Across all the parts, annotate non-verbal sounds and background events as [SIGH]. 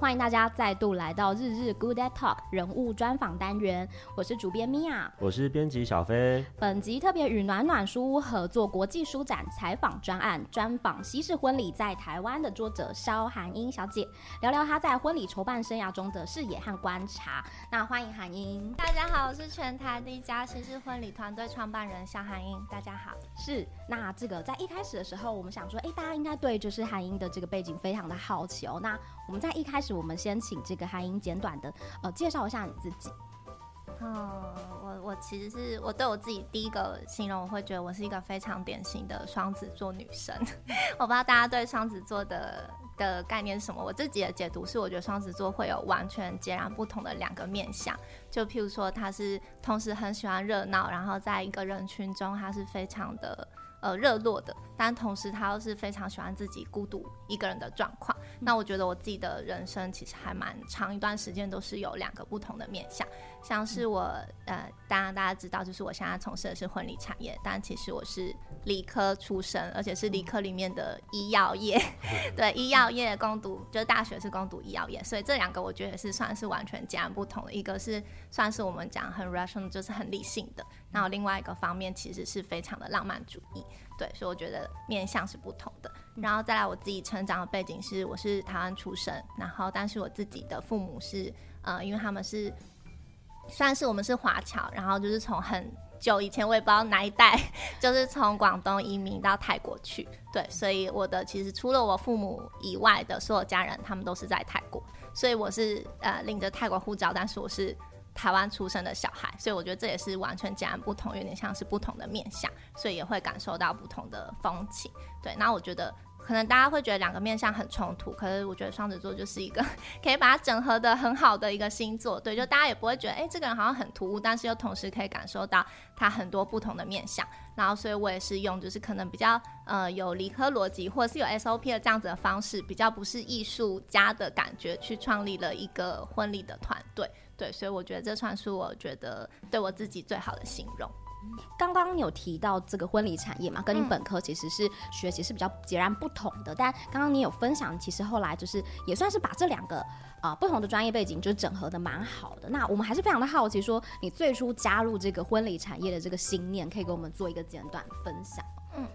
欢迎大家再度来到日日 Good at Talk 人物专访单元，我是主编米娅，我是编辑小飞。本集特别与暖暖书屋合作国际书展采访专案，专访西式婚礼在台湾的作者萧函英小姐，聊聊她在婚礼筹办生涯中的视野和观察。那欢迎函英。大家好，我是全台第一家西式婚礼团队创办人萧函英。大家好。是，那这个在一开始的时候，我们想说，哎，大家应该对就是函英的这个背景非常的好奇哦。那我们在一开始，我们先请这个韩英简短的呃介绍一下你自己。哦，我我其实是我对我自己第一个形容，我会觉得我是一个非常典型的双子座女生。[LAUGHS] 我不知道大家对双子座的的概念是什么？我自己的解读是，我觉得双子座会有完全截然不同的两个面相。就譬如说，他是同时很喜欢热闹，然后在一个人群中，他是非常的。呃，热络的，但同时他又是非常喜欢自己孤独一个人的状况。嗯。那我觉得我自己的人生其实还蛮长一段时间都是有两个不同的面向，像是我呃，当然大家知道，就是我现在从事的是婚礼产业，但其实我是理科出身，而且是理科里面的医药业，[LAUGHS] 对，医药业攻读，就是大学是攻读医药业，所以这两个我觉得是算是完全截然不同的，一个是算是我们讲很 rational，就是很理性的。然后另外一个方面其实是非常的浪漫主义，对，所以我觉得面向是不同的。然后再来我自己成长的背景是，我是台湾出生，然后但是我自己的父母是，呃，因为他们是算是我们是华侨，然后就是从很久以前我也不知道哪一代，[LAUGHS] 就是从广东移民到泰国去，对，所以我的其实除了我父母以外的所有家人，他们都是在泰国，所以我是呃领着泰国护照，但是我是。台湾出生的小孩，所以我觉得这也是完全截然不同，有点像是不同的面相，所以也会感受到不同的风情。对，那我觉得可能大家会觉得两个面向很冲突，可是我觉得双子座就是一个 [LAUGHS] 可以把它整合得很好的一个星座。对，就大家也不会觉得，哎、这个人好像很突兀，但是又同时可以感受到他很多不同的面向。然后，所以我也是用就是可能比较呃有理科逻辑，或是有 SOP 的这样子的方式，比较不是艺术家的感觉，去创立了一个婚礼的团队。对，所以我觉得这算是我觉得对我自己最好的形容。刚刚有提到这个婚礼产业嘛，跟你本科其实是学习是比较截然不同的。嗯、但刚刚你有分享，其实后来就是也算是把这两个啊、呃、不同的专业背景就整合的蛮好的。那我们还是非常的好奇，说你最初加入这个婚礼产业的这个心念，可以给我们做一个简短的分享。嗯。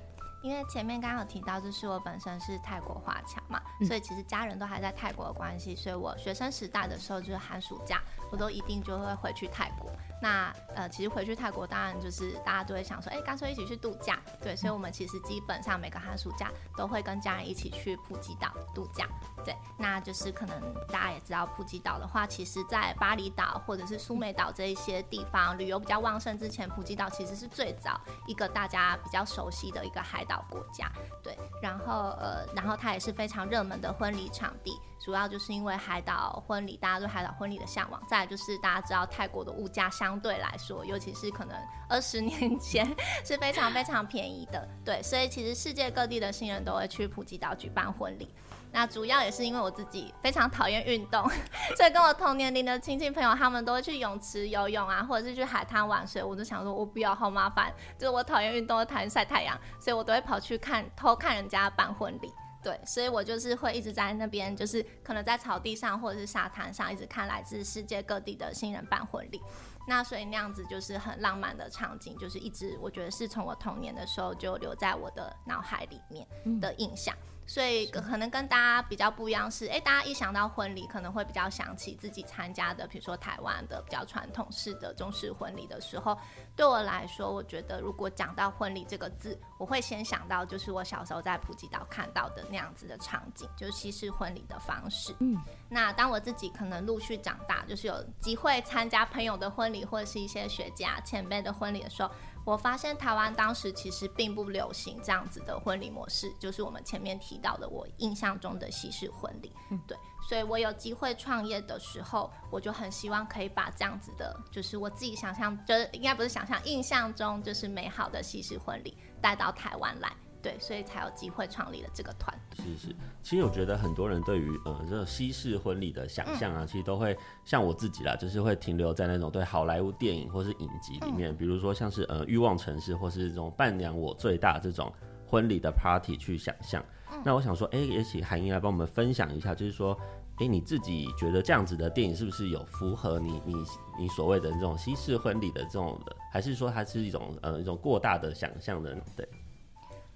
因为前面刚刚有提到，就是我本身是泰国华侨嘛，嗯，所以其实家人都还在泰国的关系，所以我学生时代的时候就是寒暑假，我都一定就会回去泰国。那呃，其实回去泰国，当然就是大家都会想说，哎，干脆一起去度假，对，所以我们其实基本上每个寒暑假都会跟家人一起去普吉岛度假，对，那就是可能大家也知道，普吉岛的话，其实在巴厘岛或者是苏梅岛这一些地方旅游比较旺盛之前，普吉岛其实是最早一个大家比较熟悉的一个海岛国家，对，然后呃，然后它也是非常热门的婚礼场地。主要就是因为海岛婚礼，大家对海岛婚礼的向往。再就是大家知道泰国的物价相对来说，尤其是可能 [LAUGHS] 二十年前是非常非常便宜的，对，所以其实世界各地的新人都会去普吉岛举办婚礼。那主要也是因为我自己非常讨厌运动，[LAUGHS] 所以跟我同年龄的亲戚朋友，他们都会去泳池游泳啊，或者是去海滩玩水。我就想说，我不要，好麻烦，就是我讨厌运动，我讨厌晒太阳，所以我都会跑去看偷看人家办婚礼。对，所以我就是会一直在那边，就是可能在草地上或者是沙滩上，一直看来自世界各地的新人办婚礼。那所以那样子就是很浪漫的场景，就是一直我觉得是从我童年的时候就留在我的脑海里面的印象。嗯所以可能跟大家比较不一样是，哎、欸，大家一想到婚礼，可能会比较想起自己参加的，比如说台湾的比较传统式的中式婚礼的时候，对我来说，我觉得如果讲到婚礼这个字，我会先想到就是我小时候在普吉岛看到的那样子的场景，就是西式婚礼的方式。嗯，那当我自己可能陆续长大，就是有机会参加朋友的婚礼或者是一些学家前辈的婚礼的时候。我发现台湾当时其实并不流行这样子的婚礼模式，就是我们前面提到的我印象中的西式婚礼。嗯，对，所以我有机会创业的时候，我就很希望可以把这样子的，就是我自己想象，就是应该不是想象，印象中就是美好的西式婚礼带到台湾来。对，所以才有机会创立了这个团。是是，其实我觉得很多人对于呃这个西式婚礼的想象啊、嗯，其实都会像我自己啦，就是会停留在那种对好莱坞电影或是影集里面，嗯、比如说像是呃欲望城市或是这种伴娘我最大这种婚礼的 party 去想象、嗯。那我想说，哎，也请韩英来帮我们分享一下，就是说哎，你自己觉得这样子的电影是不是有符合你你你所谓的这种西式婚礼的这种的，还是说它是一种呃一种过大的想象的？对，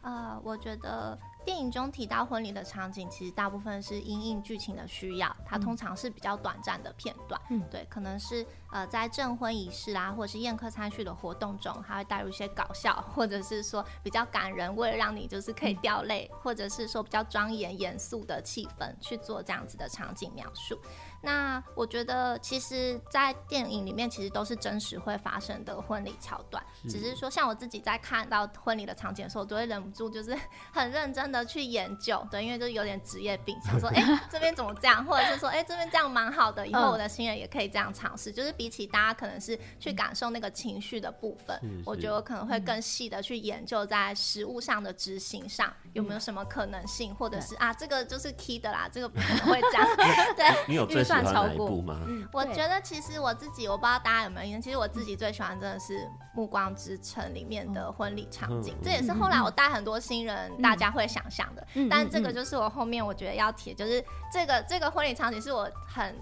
呃，我觉得。电影中提到婚礼的场景，其实大部分是因应剧情的需要，它通常是比较短暂的片段。嗯，对，可能是呃在证婚仪式啊，或者是宴客餐叙的活动中，它会带入一些搞笑，或者是说比较感人，为了让你就是可以掉泪，或者是说比较庄严严肃的气氛去做这样子的场景描述。那我觉得，其实，在电影里面，其实都是真实会发生的婚礼桥段，只是说，像我自己在看到婚礼的场景的时候，我都会忍不住就是 [LAUGHS] 很认真的去研究，对，因为就是有点职业病，想说，哎、欸，这边怎么这样，或者是说，哎、欸，这边这样蛮好的，以后我的新人也可以这样尝试。就是比起大家可能是去感受那个情绪的部分，我觉得我可能会更细的去研究在实物上的执行上有没有什么可能性，或者是啊，这个就是 key 的啦，这个不可能会这样。[LAUGHS] 对，你有最喜欢哪一部吗？嗯，我觉得其实我自己，我不知道大家有没有印象，其实我自己最喜欢真的是《暮光之城》里面的婚礼场景，这也是后来我带很多新人大家会想象的。但这个就是我后面我觉得要提，就是这个这个婚礼场景是我很。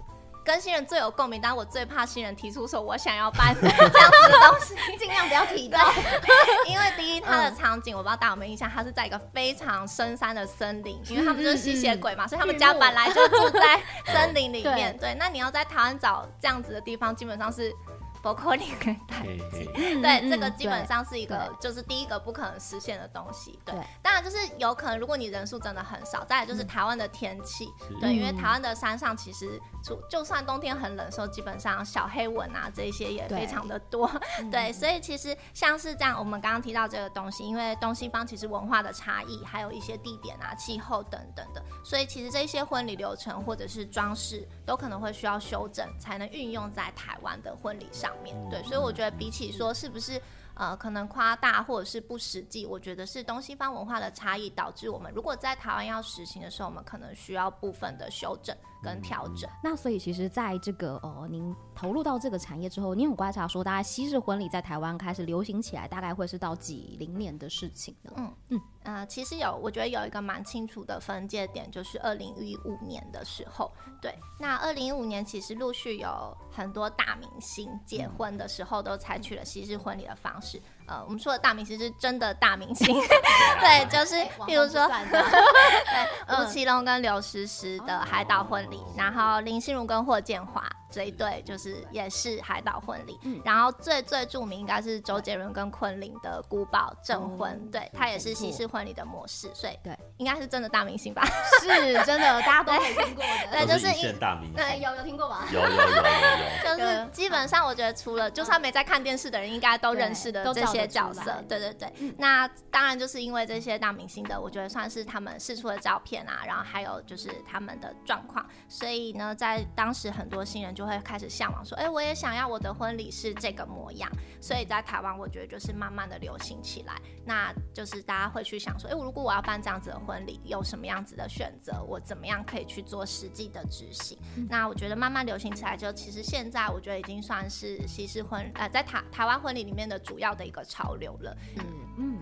跟新人最有共鸣，但我最怕新人提出说，我想要办 [LAUGHS] 这样子的东西，尽量不要提到。[LAUGHS] 因为第一，它的场景我不知道大家有没有印象，它是在一个非常深山的森林，因为他们就是吸血鬼嘛，所以他们家本来就住在森林里面。[LAUGHS] 对，那你要在台湾找这样子的地方，基本上是。包括你可以带对，这个基本上是一个，就是第一个不可能实现的东西。对，当然就是有可能，如果你人数真的很少，再来就是台湾的天气，对，因为台湾的山上其实就就算冬天很冷的时候，基本上小黑蚊啊这些也非常的多。[LAUGHS] 对，所以其实像是这样，我们刚刚提到这个东西，因为东西方其实文化的差异，还有一些地点啊、气候等等的，所以其实这些婚礼流程或者是装饰都可能会需要修正，才能运用在台湾的婚礼上。对，所以我觉得比起说是不是呃可能夸大或者是不实际，我觉得是东西方文化的差异导致我们如果在台湾要实行的时候，我们可能需要部分的修正跟调整。那所以其实在这个呃您投入到这个产业之后，您有观察说，大家西式婚礼在台湾开始流行起来，大概会是到几零年的事情呢？嗯嗯。呃，其实有，我觉得有一个蛮清楚的分界点，就是二零一五年的时候。对，那二零一五年其实陆续有很多大明星结婚的时候，都采取了西式婚礼的方式。呃，我们说的大明星是真的大明星，[LAUGHS] 对，就是比如说，[LAUGHS] [LAUGHS] 对，吴奇隆跟刘诗诗的海岛婚礼，然后林心如跟霍建华。这一对就是也是海岛婚礼，嗯、然后最最著名应该是周杰伦跟昆凌的古堡证婚，嗯、对，他也是西式婚礼的模式，所以对，应该是真的大明星吧？是真的，大家都没听过的，对，就是一线大明星，对，有有听过吧？有有有有有，就是基本上我觉得除了就算没在看电视的人，应该都认识的这些角色，对对对。嗯、那当然就是因为这些大明星的，我觉得算是他们试出的照片啊，然后还有就是他们的状况，所以呢，在当时很多新人就会开始向往说，哎、欸，我也想要我的婚礼是这个模样。所以在台湾，我觉得就是慢慢的流行起来。那就是大家会去想说，哎、欸，如果我要办这样子的婚礼，有什么样子的选择？我怎么样可以去做实际的执行？嗯、那我觉得慢慢流行起来，就其实现在我觉得已经算是西式婚，呃，在台台湾婚礼里面的主要的一个潮流了。嗯。嗯。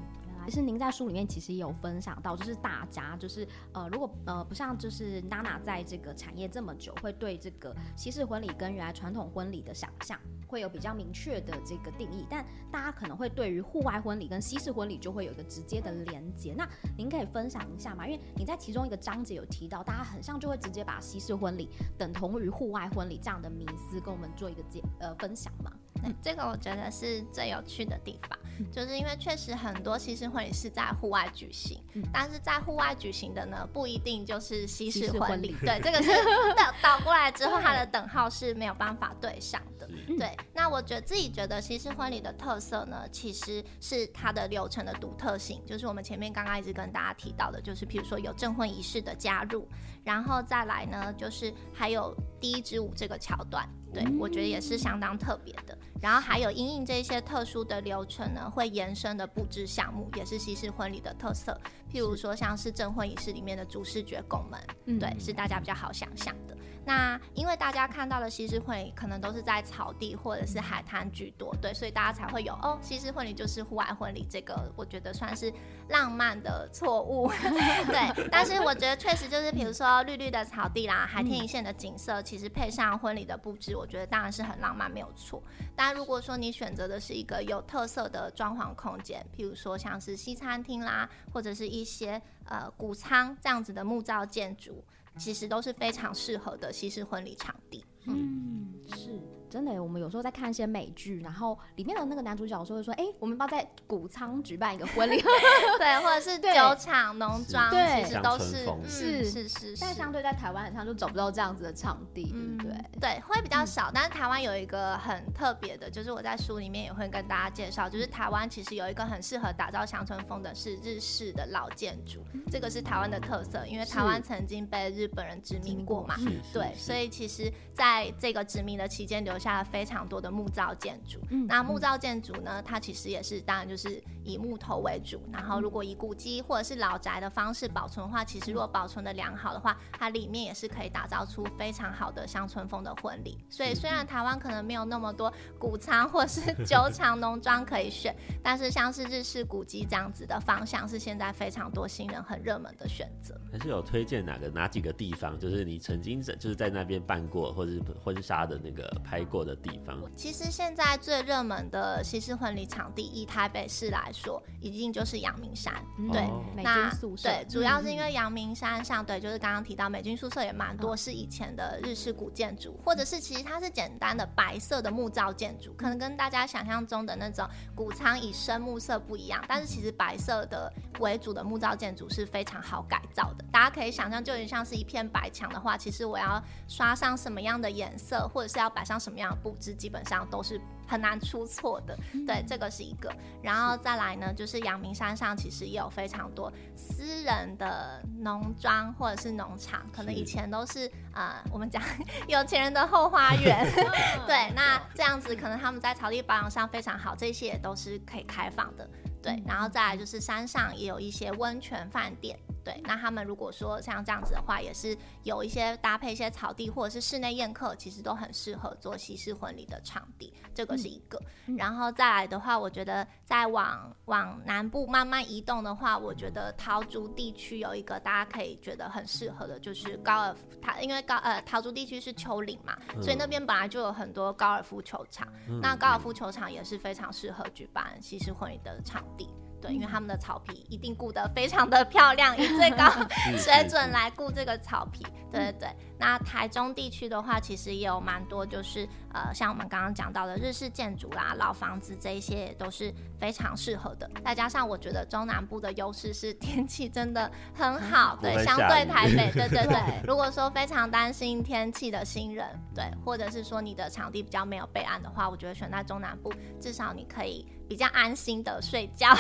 其实您在书里面其实也有分享到，就是大家就是呃，如果呃不像就是娜娜在这个产业这么久，会对这个西式婚礼跟原来传统婚礼的想象会有比较明确的这个定义，但大家可能会对于户外婚礼跟西式婚礼就会有一个直接的连接。那您可以分享一下吗？因为你在其中一个章节有提到，大家很像就会直接把西式婚礼等同于户外婚礼这样的迷思，跟我们做一个解呃分享吗？对，这个我觉得是最有趣的地方，就是因为确实很多西式婚礼是在户外举行，但是在户外举行的呢，不一定就是西式婚礼。对，这个是 [LAUGHS] 倒倒过来之后，它的等号是没有办法对上的。对，那我觉得自己觉得西式婚礼的特色呢，其实是它的流程的独特性，就是我们前面刚刚一直跟大家提到的，就是譬如说有证婚仪式的加入，然后再来呢，就是还有第一支舞这个桥段。对，我觉得也是相当特别的。然后还有因应这些特殊的流程呢，会延伸的布置项目，也是西式婚礼的特色。譬如说，像是证婚仪式里面的主视觉拱门，嗯、对，是大家比较好想象的。那因为大家看到的西式婚礼可能都是在草地或者是海滩居多，对，所以大家才会有哦，西式婚礼就是户外婚礼，这个我觉得算是浪漫的错误。[LAUGHS] 对，但是我觉得确实就是，比如说绿绿的草地啦，海天一线的景色，其实配上婚礼的布置，我觉得当然是很浪漫，没有错。但如果说你选择的是一个有特色的装潢空间，譬如说像是西餐厅啦，或者是一些呃谷仓这样子的木造建筑，其实都是非常适合的西式婚礼场地。嗯，是。真的，我们有时候在看一些美剧，然后里面的那个男主角说会说：“哎、欸，我们要在谷仓举办一个婚礼，[LAUGHS] 对，或者是酒厂、农庄，对，其实都是是。是是。但相对在台湾，好像就找不到这样子的场地，嗯、对不对？对，会比较少。但是台湾有一个很特别的，就是我在书里面也会跟大家介绍，就是台湾其实有一个很适合打造乡村风的，是日式的老建筑，这个是台湾的特色，因为台湾曾经被日本人殖民过嘛，对，所以其实在这个殖民的期间留下。了非常多的木造建筑，嗯，那木造建筑呢，它其实也是，当然就是以木头为主。然后，如果以古迹或者是老宅的方式保存的话，其实如果保存的良好的话，它里面也是可以打造出非常好的乡村风的婚礼。所以，虽然台湾可能没有那么多谷仓或是 [LAUGHS] 酒厂农庄可以选，但是像是日式古迹这样子的方向，是现在非常多新人很热门的选择。还是有推荐哪个哪几个地方，就是你曾经在就是在那边办过，或者是婚纱的那个拍过。过的地方，其实现在最热门的西式婚礼场地，以台北市来说，一定就是阳明山。嗯、对，哦、那对，主要是因为阳明山上，对，就是刚刚提到美军宿舍也蛮多，是以前的日式古建筑，或者是其实它是简单的白色的木造建筑，可能跟大家想象中的那种谷仓以深木色不一样，但是其实白色的为主的木造建筑是非常好改造的。大家可以想象，就有点像是一片白墙的话，其实我要刷上什么样的颜色，或者是要摆上什么样。布置基本上都是很难出错的，对，这个是一个。然后再来呢，就是阳明山上其实也有非常多私人的农庄或者是农场，可能以前都是呃我们讲 [LAUGHS] 有钱人的后花园，[LAUGHS] 对，那这样子可能他们在草地保养上非常好，这些也都是可以开放的，对。然后再来就是山上也有一些温泉饭店。对，那他们如果说像这样子的话，也是有一些搭配一些草地或者是室内宴客，其实都很适合做西式婚礼的场地。这个是一个，嗯、然后再来的话，我觉得再往往南部慢慢移动的话，我觉得桃竹地区有一个大家可以觉得很适合的，就是高尔夫。它因为高呃桃竹地区是丘陵嘛，嗯、所以那边本来就有很多高尔夫球场。嗯、那高尔夫球场也是非常适合举办西式婚礼的场地。对，因为他们的草皮一定顾得非常的漂亮，以最高 [LAUGHS] 水准来顾这个草皮。对对对。那台中地区的话，其实也有蛮多，就是呃，像我们刚刚讲到的日式建筑啦、老房子这一些，也都是非常适合的。再加上我觉得中南部的优势是天气真的很好，[LAUGHS] 对，相对台北，对对对。[LAUGHS] 如果说非常担心天气的新人，对，或者是说你的场地比较没有备案的话，我觉得选在中南部，至少你可以比较安心的睡觉。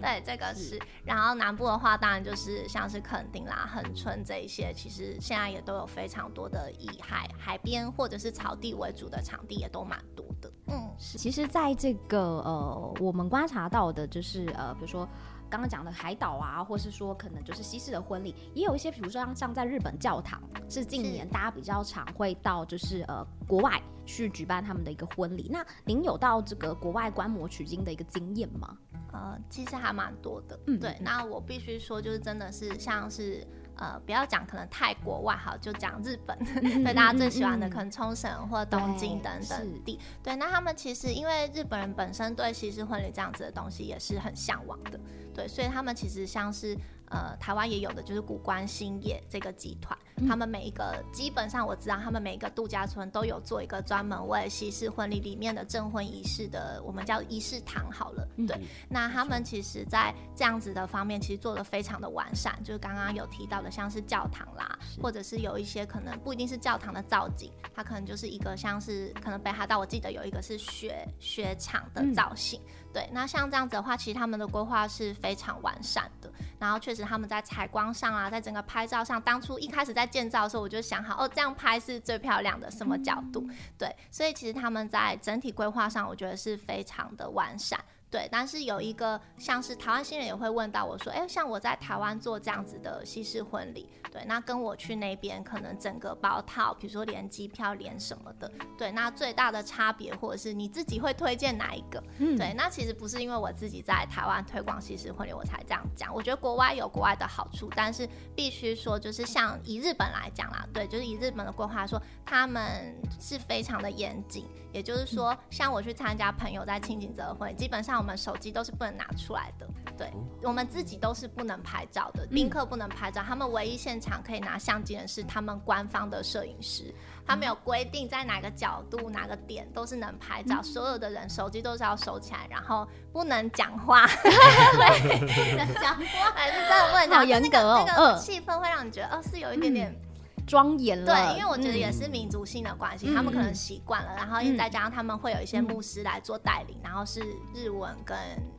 对，这个是。然后南部的话，当然就是像是垦丁啦、恒春这一些，其实现在也都有。非常多的以海海边或者是草地为主的场地也都蛮多的。嗯，是。其实，在这个呃，我们观察到的，就是呃，比如说刚刚讲的海岛啊，或是说可能就是西式的婚礼，也有一些，比如说像像在日本教堂，是近年大家比较常会到，就是呃国外去举办他们的一个婚礼。那您有到这个国外观摩取经的一个经验吗？呃，其实还蛮多的。嗯，对。那我必须说，就是真的是像是。呃，不要讲可能泰国外好，就讲日本，[LAUGHS] 对大家最喜欢的可能冲绳或东京等等地。对，那他们其实因为日本人本身对西式婚礼这样子的东西也是很向往的，对，所以他们其实像是。呃，台湾也有的就是古关兴业这个集团，他们每一个基本上我知道，他们每一个度假村都有做一个专门为西式婚礼里面的证婚仪式的，我们叫仪式堂好了。对，嗯、那他们其实在这样子的方面，其实做的非常的完善，就是刚刚有提到的，像是教堂啦，或者是有一些可能不一定是教堂的造景，它可能就是一个像是可能北海道，我记得有一个是雪雪场的造型。嗯对，那像这样子的话，其实他们的规划是非常完善的。然后确实他们在采光上啊，在整个拍照上，当初一开始在建造的时候，我就想好哦，这样拍是最漂亮的，什么角度？对，所以其实他们在整体规划上，我觉得是非常的完善。对，但是有一个像是台湾新人也会问到我说，哎，像我在台湾做这样子的西式婚礼，对，那跟我去那边可能整个包套，比如说连机票连什么的，对，那最大的差别或者是你自己会推荐哪一个？嗯，对，那其实不是因为我自己在台湾推广西式婚礼我才这样讲，我觉得国外有国外的好处，但是必须说就是像以日本来讲啦，对，就是以日本的规划说，他们是非常的严谨，也就是说，像我去参加朋友在清景泽的婚，基本上。我们手机都是不能拿出来的，对，我们自己都是不能拍照的，宾客不能拍照，他们唯一现场可以拿相机的是他们官方的摄影师，他们有规定在哪个角度、哪个点都是能拍照，所有的人手机都是要收起来，然后不能讲话，[LAUGHS] 对，[LAUGHS] 不能讲话，还是真的不能讲，好严格哦，那个气氛会让你觉得，哦，是有一点点。庄严了，对，因为我觉得也是民族性的关系，嗯、他们可能习惯了，然后再加上他们会有一些牧师来做带领，嗯、然后是日文跟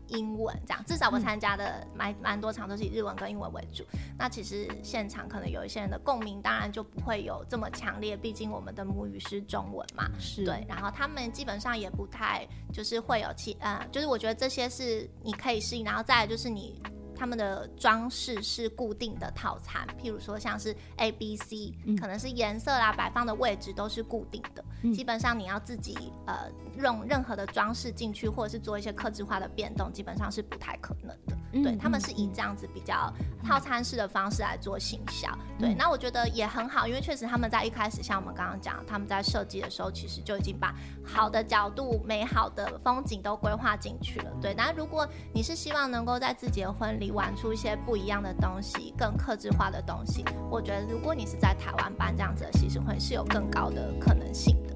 英文这样，至少我参加的蛮蛮多场都是以日文跟英文为主。那其实现场可能有一些人的共鸣，当然就不会有这么强烈，毕竟我们的母语是中文嘛，是对。然后他们基本上也不太就是会有其呃，就是我觉得这些是你可以适应，然后再来就是你。他们的装饰是固定的套餐，譬如说像是 A、B、C，可能是颜色啦、摆放的位置都是固定的。嗯、基本上你要自己呃用任何的装饰进去，或者是做一些克制化的变动，基本上是不太可能的。嗯、对，他们是以这样子比较套餐式的方式来做行销。嗯、对，那我觉得也很好，因为确实他们在一开始，像我们刚刚讲，他们在设计的时候，其实就已经把好的角度、美好的风景都规划进去了。对，那如果你是希望能够在自己的婚礼，玩出一些不一样的东西，更克制化的东西。我觉得，如果你是在台湾办这样子的西式婚礼，是有更高的可能性的。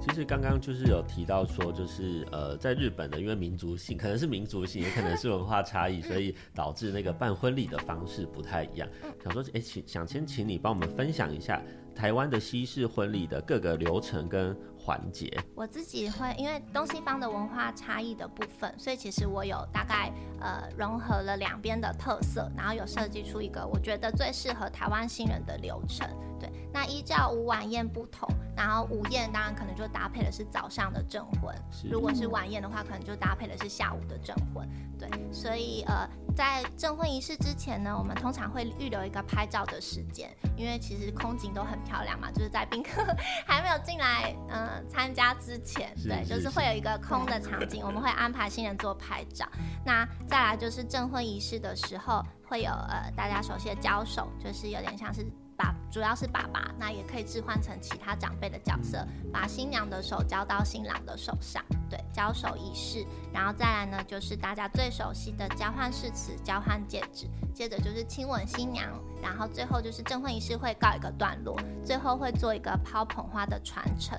其实刚刚就是有提到说，就是呃，在日本的，因为民族性，可能是民族性，也可能是文化差异，所以导致那个办婚礼的方式不太一样。想说，哎，请想先请你帮我们分享一下台湾的西式婚礼的各个流程跟。环节，我自己会因为东西方的文化差异的部分，所以其实我有大概呃融合了两边的特色，然后有设计出一个我觉得最适合台湾新人的流程。对，那依照五晚宴不同，然后午宴当然可能就搭配的是早上的证婚，如果是晚宴的话，可能就搭配的是下午的证婚。对，所以呃。在证婚仪式之前呢，我们通常会预留一个拍照的时间，因为其实空景都很漂亮嘛，就是在宾客还没有进来嗯参加之前，对，就是会有一个空的场景，我们会安排新人做拍照。那再来就是证婚仪式的时候，会有呃大家熟悉的交手，就是有点像是。把主要是爸爸，那也可以置换成其他长辈的角色，把新娘的手交到新郎的手上，对，交手仪式，然后再来呢，就是大家最熟悉的交换誓词、交换戒指，接着就是亲吻新娘，然后最后就是证婚仪式会告一个段落，最后会做一个抛捧花的传承，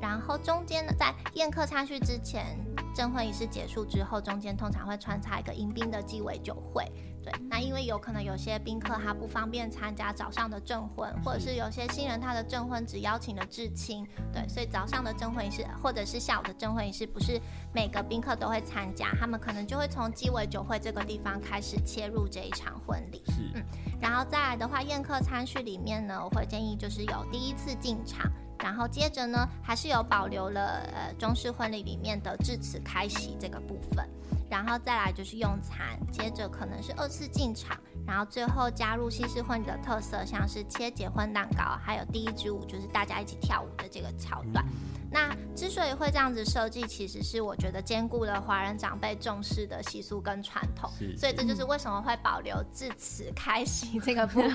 然后中间呢，在宴客餐叙之前，证婚仪式结束之后，中间通常会穿插一个迎宾的鸡尾酒会。对，那因为有可能有些宾客他不方便参加早上的证婚，或者是有些新人他的证婚只邀请了至亲，对，所以早上的证婚仪式或者是下午的证婚仪式不是每个宾客都会参加，他们可能就会从鸡尾酒会这个地方开始切入这一场婚礼。是，嗯，然后再来的话，宴客餐叙里面呢，我会建议就是有第一次进场，然后接着呢还是有保留了呃中式婚礼里面的致辞开席这个部分。然后再来就是用餐，接着可能是二次进场，然后最后加入西式婚礼的特色，像是切结婚蛋糕，还有第一支舞，就是大家一起跳舞的这个桥段。那之所以会这样子设计，其实是我觉得兼顾了华人长辈重视的习俗跟传统，所以这就是为什么会保留至此开席 [LAUGHS] 这个部分。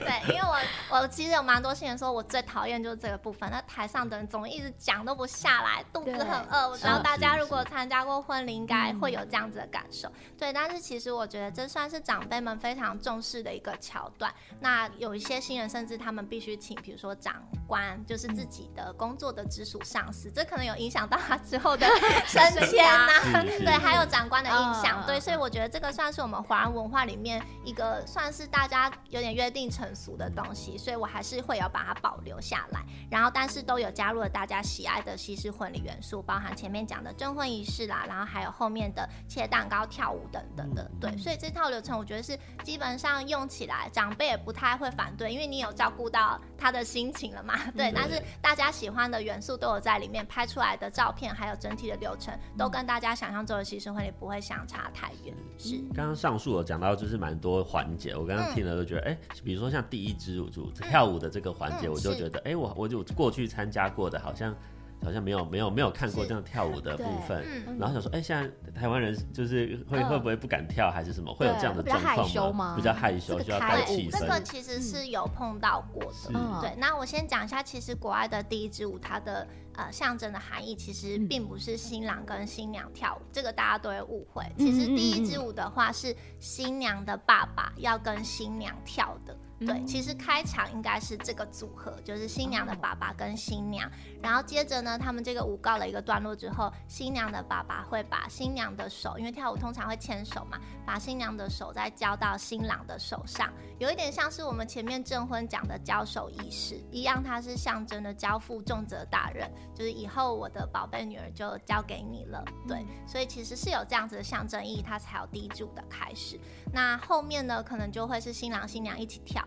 对，因为我我其实有蛮多新人说，我最讨厌就是这个部分。那台上的人总一直讲都不下来，肚子很饿。我知道大家如果参加过婚礼，应该会有这样子的感受。对，但是其实我觉得这算是长辈们非常重视的一个桥段。那有一些新人甚至他们必须请，比如说长官，就是自己的工作的直属。上司，这可能有影响到他之后的 [LAUGHS] 升迁呐，对，还有长官的印象，哦、对，所以我觉得这个算是我们华人文化里面一个算是大家有点约定成俗的东西，所以我还是会有把它保留下来，然后但是都有加入了大家喜爱的西式婚礼元素，包含前面讲的证婚仪式啦，然后还有后面的切蛋糕、跳舞等等的，对，所以这套流程我觉得是基本上用起来长辈也不太会反对，因为你有照顾到他的心情了嘛。[LAUGHS] 对，但是大家喜欢的元素都有在里面，拍出来的照片还有整体的流程，都跟大家想象中的西式婚礼不会相差太远。是。刚刚上述有讲到，就是蛮多环节，我刚刚听了都觉得，哎、嗯欸，比如说像第一支舞就跳舞的这个环节，我就觉得，哎、欸，我我就过去参加过的，好像。好像没有没有没有看过这样跳舞的部分，然后想说，哎、欸，现在台湾人就是会、嗯、会不会不敢跳，还是什么？会有这样的状况吗？比较害羞，需要带气氛。这个其实是有碰到过的。嗯、对，那我先讲一下，其实国外的第一支舞，它的呃象征的含义，其实并不是新郎跟新娘跳舞，这个大家都会误会。其实第一支舞的话，是新娘的爸爸要跟新娘跳的。对，其实开场应该是这个组合，就是新娘的爸爸跟新娘，然后接着呢，他们这个舞告了一个段落之后，新娘的爸爸会把新娘的手，因为跳舞通常会牵手嘛，把新娘的手再交到新郎的手上，有一点像是我们前面证婚讲的交手仪式一样，它是象征的交付重责大任，就是以后我的宝贝女儿就交给你了。对，所以其实是有这样子的象征意义，它才有第一组的开始。那后面呢，可能就会是新郎新娘一起跳。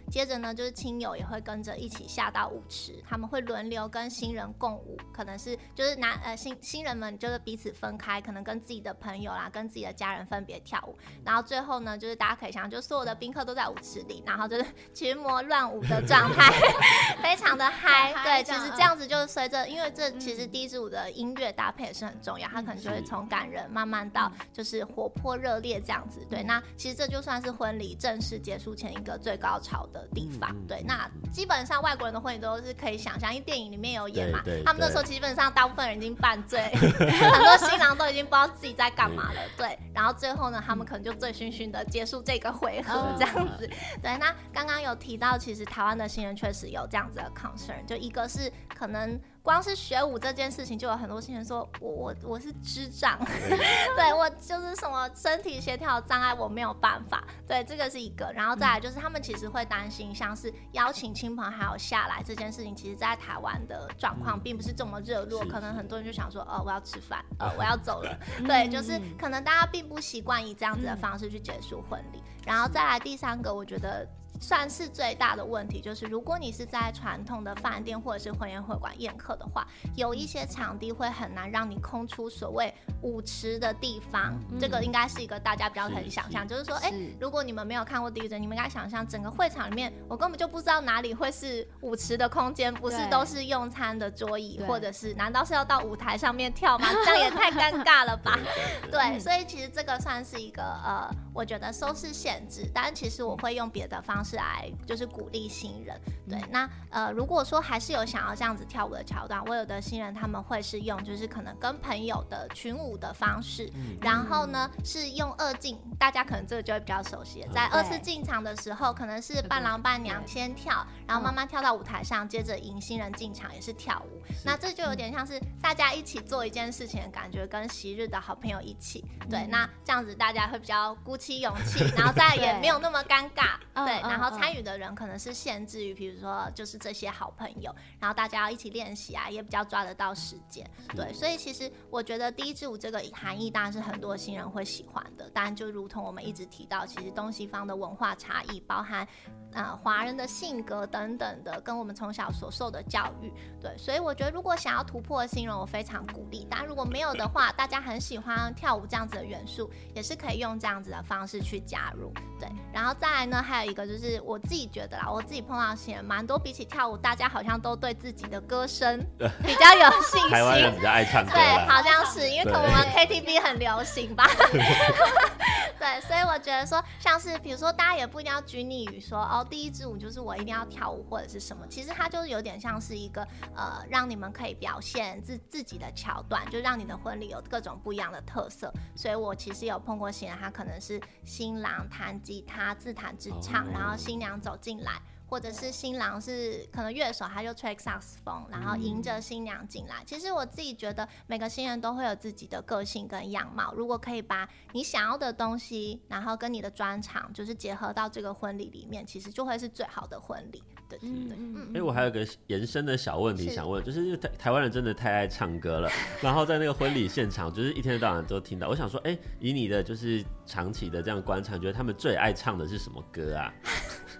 接着呢，就是亲友也会跟着一起下到舞池，他们会轮流跟新人共舞，可能是就是男呃新新人们就是彼此分开，可能跟自己的朋友啦，跟自己的家人分别跳舞，然后最后呢，就是大家可以想象，就所有的宾客都在舞池里，然后就是群魔乱舞的状态，[LAUGHS] 非常的嗨。对，其实这样子就是随着，因为这其实第一支舞的音乐搭配也是很重要，它可能就会从感人慢慢到就是活泼热烈这样子。对，那其实这就算是婚礼正式结束前一个最高潮的地方，对，那基本上外国人的婚礼都是可以想象，因为电影里面有演嘛，他们那时候基本上大部分人已经半醉，[LAUGHS] 很多新郎都已经不知道自己在干嘛了，对，然后最后呢，他们可能就醉醺醺的结束这个回合这样子，对，那刚刚有提到，其实台湾的新人确实有这样子的 concern，就一个是可能。光是学舞这件事情，就有很多新人说我我我是智障，[LAUGHS] 对我就是什么身体协调障碍，我没有办法。对，这个是一个。然后再来就是他们其实会担心，像是邀请亲朋好友下来这件事情，其实在台湾的状况并不是这么热络。可能很多人就想说，哦，我要吃饭，呃，[LAUGHS] 我要走了。对，就是可能大家并不习惯以这样子的方式去结束婚礼。然后再来第三个，我觉得。算是最大的问题，就是如果你是在传统的饭店或者是婚宴会馆宴客的话，有一些场地会很难让你空出所谓舞池的地方。嗯、这个应该是一个大家比较可以想象，就是说，哎、欸，如果你们没有看过第一支，你们应该想象整个会场里面，我根本就不知道哪里会是舞池的空间，不是都是用餐的桌椅，或者是难道是要到舞台上面跳吗？这样也太尴尬了吧？[LAUGHS] 对，所以其实这个算是一个呃，我觉得收视限制，但其实我会用别的方式。来就是鼓励新人，对，那呃，如果说还是有想要这样子跳舞的桥段，我有的新人他们会是用就是可能跟朋友的群舞的方式，嗯、然后呢是用二进，大家可能这个就会比较熟悉，在二次进场的时候，可能是伴郎伴娘先跳，然后慢慢跳到舞台上，接着迎新人进场也是跳舞，那这就有点像是大家一起做一件事情的感觉，跟昔日的好朋友一起，对，那这样子大家会比较鼓起勇气，然后再也 [LAUGHS] 没有那么尴尬，对，然后。然后参与的人可能是限制于，比如说就是这些好朋友，然后大家要一起练习啊，也比较抓得到时间。对，所以其实我觉得第一支舞这个含义当然是很多新人会喜欢的。当然就如同我们一直提到，其实东西方的文化差异，包含呃华人的性格等等的，跟我们从小所受的教育。对，所以我觉得如果想要突破的新人，我非常鼓励。但如果没有的话，大家很喜欢跳舞这样子的元素，也是可以用这样子的方式去加入。对，然后再来呢，还有一个就是。我自己觉得啦，我自己碰到新人蛮多，比起跳舞，大家好像都对自己的歌声比较有信心。台湾人比较爱唱歌，对，好像是因为可能我们 KTV 很流行吧。[LAUGHS] [LAUGHS] 对，所以我觉得说，像是比如说，大家也不一定要拘泥于说，哦，第一支舞就是我一定要跳舞或者是什么。其实它就是有点像是一个呃，让你们可以表现自自己的桥段，就让你的婚礼有各种不一样的特色。所以我其实有碰过新人，他可能是新郎弹吉他自弹自唱，然后新娘走进来。或者是新郎是可能乐手，他就吹萨克斯风，然后迎着新娘进来。其实我自己觉得每个新人都会有自己的个性跟样貌。如果可以把你想要的东西，然后跟你的专长，就是结合到这个婚礼里面，其实就会是最好的婚礼。对对对。嗯哎、欸，我还有个延伸的小问题想问，就是台台湾人真的太爱唱歌了，[LAUGHS] 然后在那个婚礼现场，就是一天到晚都听到。我想说，哎、欸，以你的就是长期的这样观察，觉得他们最爱唱的是什么歌啊？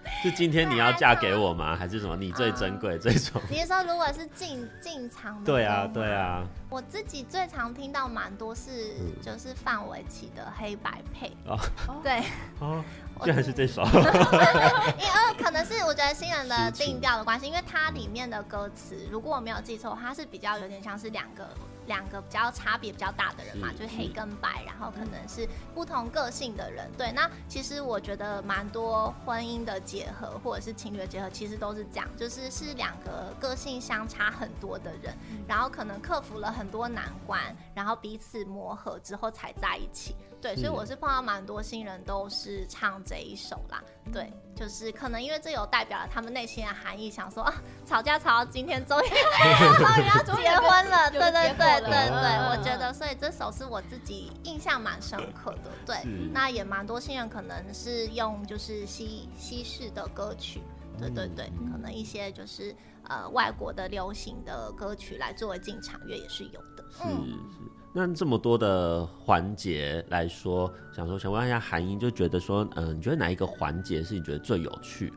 [LAUGHS] 是今天你要嫁给我吗？[LAUGHS] 还是什么？你最珍贵、最重要？你是说如果是进进场的？对啊，对啊。我自己最常听到蛮多是就是范玮琪的黑白配哦，对哦，居然是这首，[LAUGHS] 因为可能是我觉得新人的定调的关系，因为它里面的歌词，如果我没有记错，它是比较有点像是两个。两个比较差别比较大的人嘛，就是黑跟白，然后可能是不同个性的人。对，那其实我觉得蛮多婚姻的结合或者是情侣的结合，其实都是这样，就是是两个个性相差很多的人，然后可能克服了很多难关，然后彼此磨合之后才在一起。对，所以我是碰到蛮多新人都是唱这一首啦。对，就是可能因为这有代表了他们内心的含义，想说啊，吵架吵到今天终于 [LAUGHS] 终于要结婚了。对对对对对，我觉得所以这首是我自己印象蛮深刻的。对，那也蛮多新人可能是用就是西西式的歌曲，对对对，可能一些就是呃外国的流行的歌曲来作为进场乐也是有的。嗯。是是那这么多的环节来说，想说想问一下韩英，就觉得说，嗯、你觉得哪一个环节是你觉得最有趣？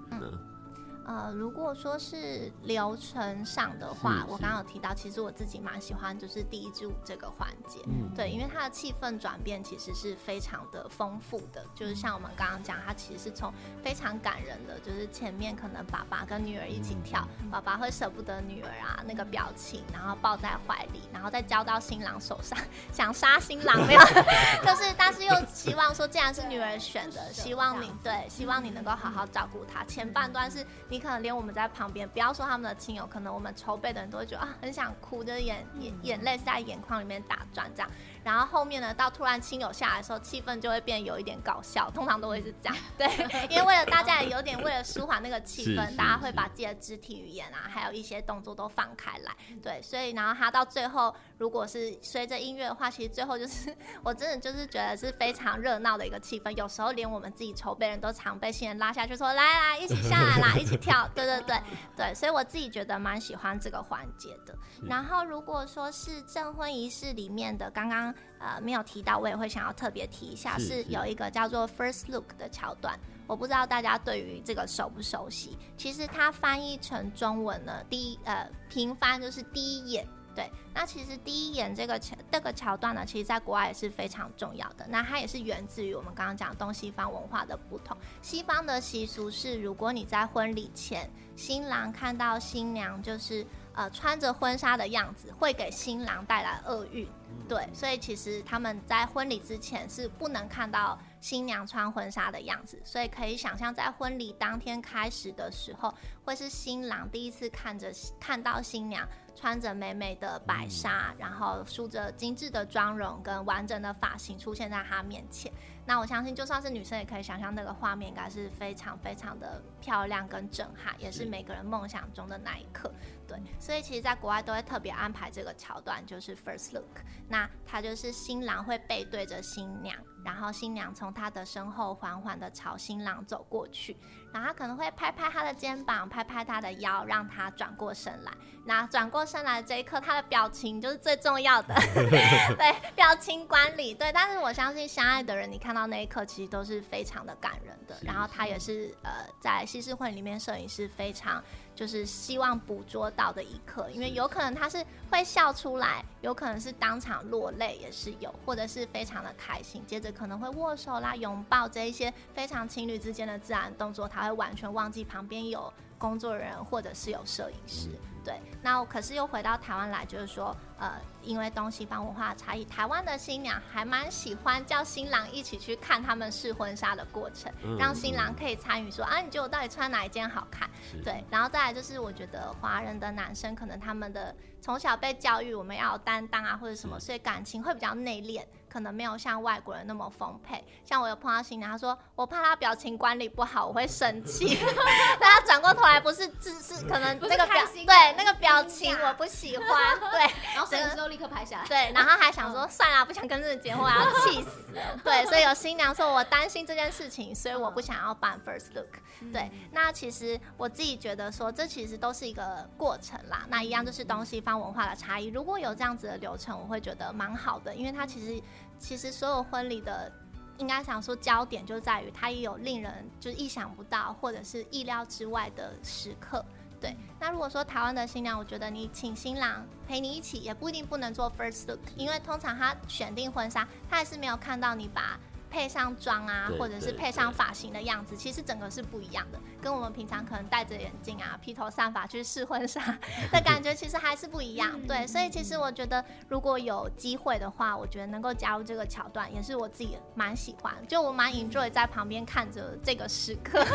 呃，如果说是流程上的话，我刚刚有提到，其实我自己蛮喜欢就是第一支舞这个环节，嗯，对，因为它的气氛转变其实是非常的丰富的，就是像我们刚刚讲，它其实是从非常感人的，就是前面可能爸爸跟女儿一起跳，嗯、爸爸会舍不得女儿啊那个表情，然后抱在怀里，然后再交到新郎手上，想杀新郎没有，[LAUGHS] 就是但是又希望说，既然是女儿选的，希望你对，希望你能够好好照顾她。前半段是。你可能连我们在旁边，不要说他们的亲友，可能我们筹备的人都会觉得啊，很想哭，就是眼眼眼泪在眼眶里面打转这样。然后后面呢，到突然亲友下来的时候，气氛就会变有一点搞笑，通常都会是这样，[LAUGHS] 对，[LAUGHS] 因为为了大家也有点为了舒缓那个气氛，大家会把自己的肢体语言啊，还有一些动作都放开来，对，所以然后他到最后，如果是随着音乐的话，其实最后就是 [LAUGHS] 我真的就是觉得是非常热闹的一个气氛，有时候连我们自己筹备人都常被新人拉下去说，来来一起下来啦，[LAUGHS] 一起跳，对对对对，所以我自己觉得蛮喜欢这个环节的。然后如果说是证婚仪式里面的刚刚。呃，没有提到，我也会想要特别提一下，是有一个叫做 First Look 的桥段，我不知道大家对于这个熟不熟悉。其实它翻译成中文呢，第一呃平翻就是第一眼，对。那其实第一眼这个桥这个桥段呢，其实在国外也是非常重要的。那它也是源自于我们刚刚讲东西方文化的不同。西方的习俗是，如果你在婚礼前，新郎看到新娘就是呃穿着婚纱的样子，会给新郎带来厄运。对，所以其实他们在婚礼之前是不能看到新娘穿婚纱的样子，所以可以想象在婚礼当天开始的时候，会是新郎第一次看着看到新娘穿着美美的白纱，然后梳着精致的妆容跟完整的发型出现在他面前。那我相信，就算是女生也可以想象那个画面，应该是非常非常的漂亮跟震撼，也是每个人梦想中的那一刻。对，所以其实，在国外都会特别安排这个桥段，就是 first look。那他就是新郎会背对着新娘，然后新娘从他的身后缓缓的朝新郎走过去，然后他可能会拍拍他的肩膀，拍拍他的腰，让他转过身来。那转过身来这一刻，他的表情就是最重要的，[LAUGHS] 对，表情管理。对，但是我相信相爱的人，你看到那一刻，其实都是非常的感人的。然后他也是呃，在西式婚礼里面，摄影师非常。就是希望捕捉到的一刻，因为有可能他是会笑出来，有可能是当场落泪，也是有，或者是非常的开心，接着可能会握手啦、拥抱这一些非常情侣之间的自然动作，他会完全忘记旁边有工作人员或者是有摄影师。对，那可是又回到台湾来，就是说，呃，因为东西方文化差异，台湾的新娘还蛮喜欢叫新郎一起去看他们试婚纱的过程，嗯、让新郎可以参与，说啊，你觉得我到底穿哪一件好看？对，然后再来就是，我觉得华人的男生可能他们的从小被教育我们要有担当啊，或者什么，所以感情会比较内敛。可能没有像外国人那么丰沛，像我有碰到新娘，她说我怕她表情管理不好，我会生气。[LAUGHS] 但她转过头来不是只是可能那个表对那个表情我不喜欢，对，然后摄影师都立刻拍下来，[LAUGHS] 对，然后还想说算了，不想跟这个结婚，我要气死了。对，所以有新娘说我担心这件事情，所以我不想要办 first look。对，那其实我自己觉得说这其实都是一个过程啦，那一样就是东西方文化的差异。如果有这样子的流程，我会觉得蛮好的，因为它其实。其实所有婚礼的应该想说焦点就在于它也有令人就是意想不到或者是意料之外的时刻。对，那如果说台湾的新娘，我觉得你请新郎陪你一起，也不一定不能做 first look，因为通常他选定婚纱，他还是没有看到你把。配上妆啊，或者是配上发型的样子，其实整个是不一样的，跟我们平常可能戴着眼镜啊、披头散发去试婚纱 [LAUGHS] 的感觉，其实还是不一样。对，所以其实我觉得，如果有机会的话，我觉得能够加入这个桥段，也是我自己蛮喜欢，就我蛮 enjoy 在旁边看着这个时刻。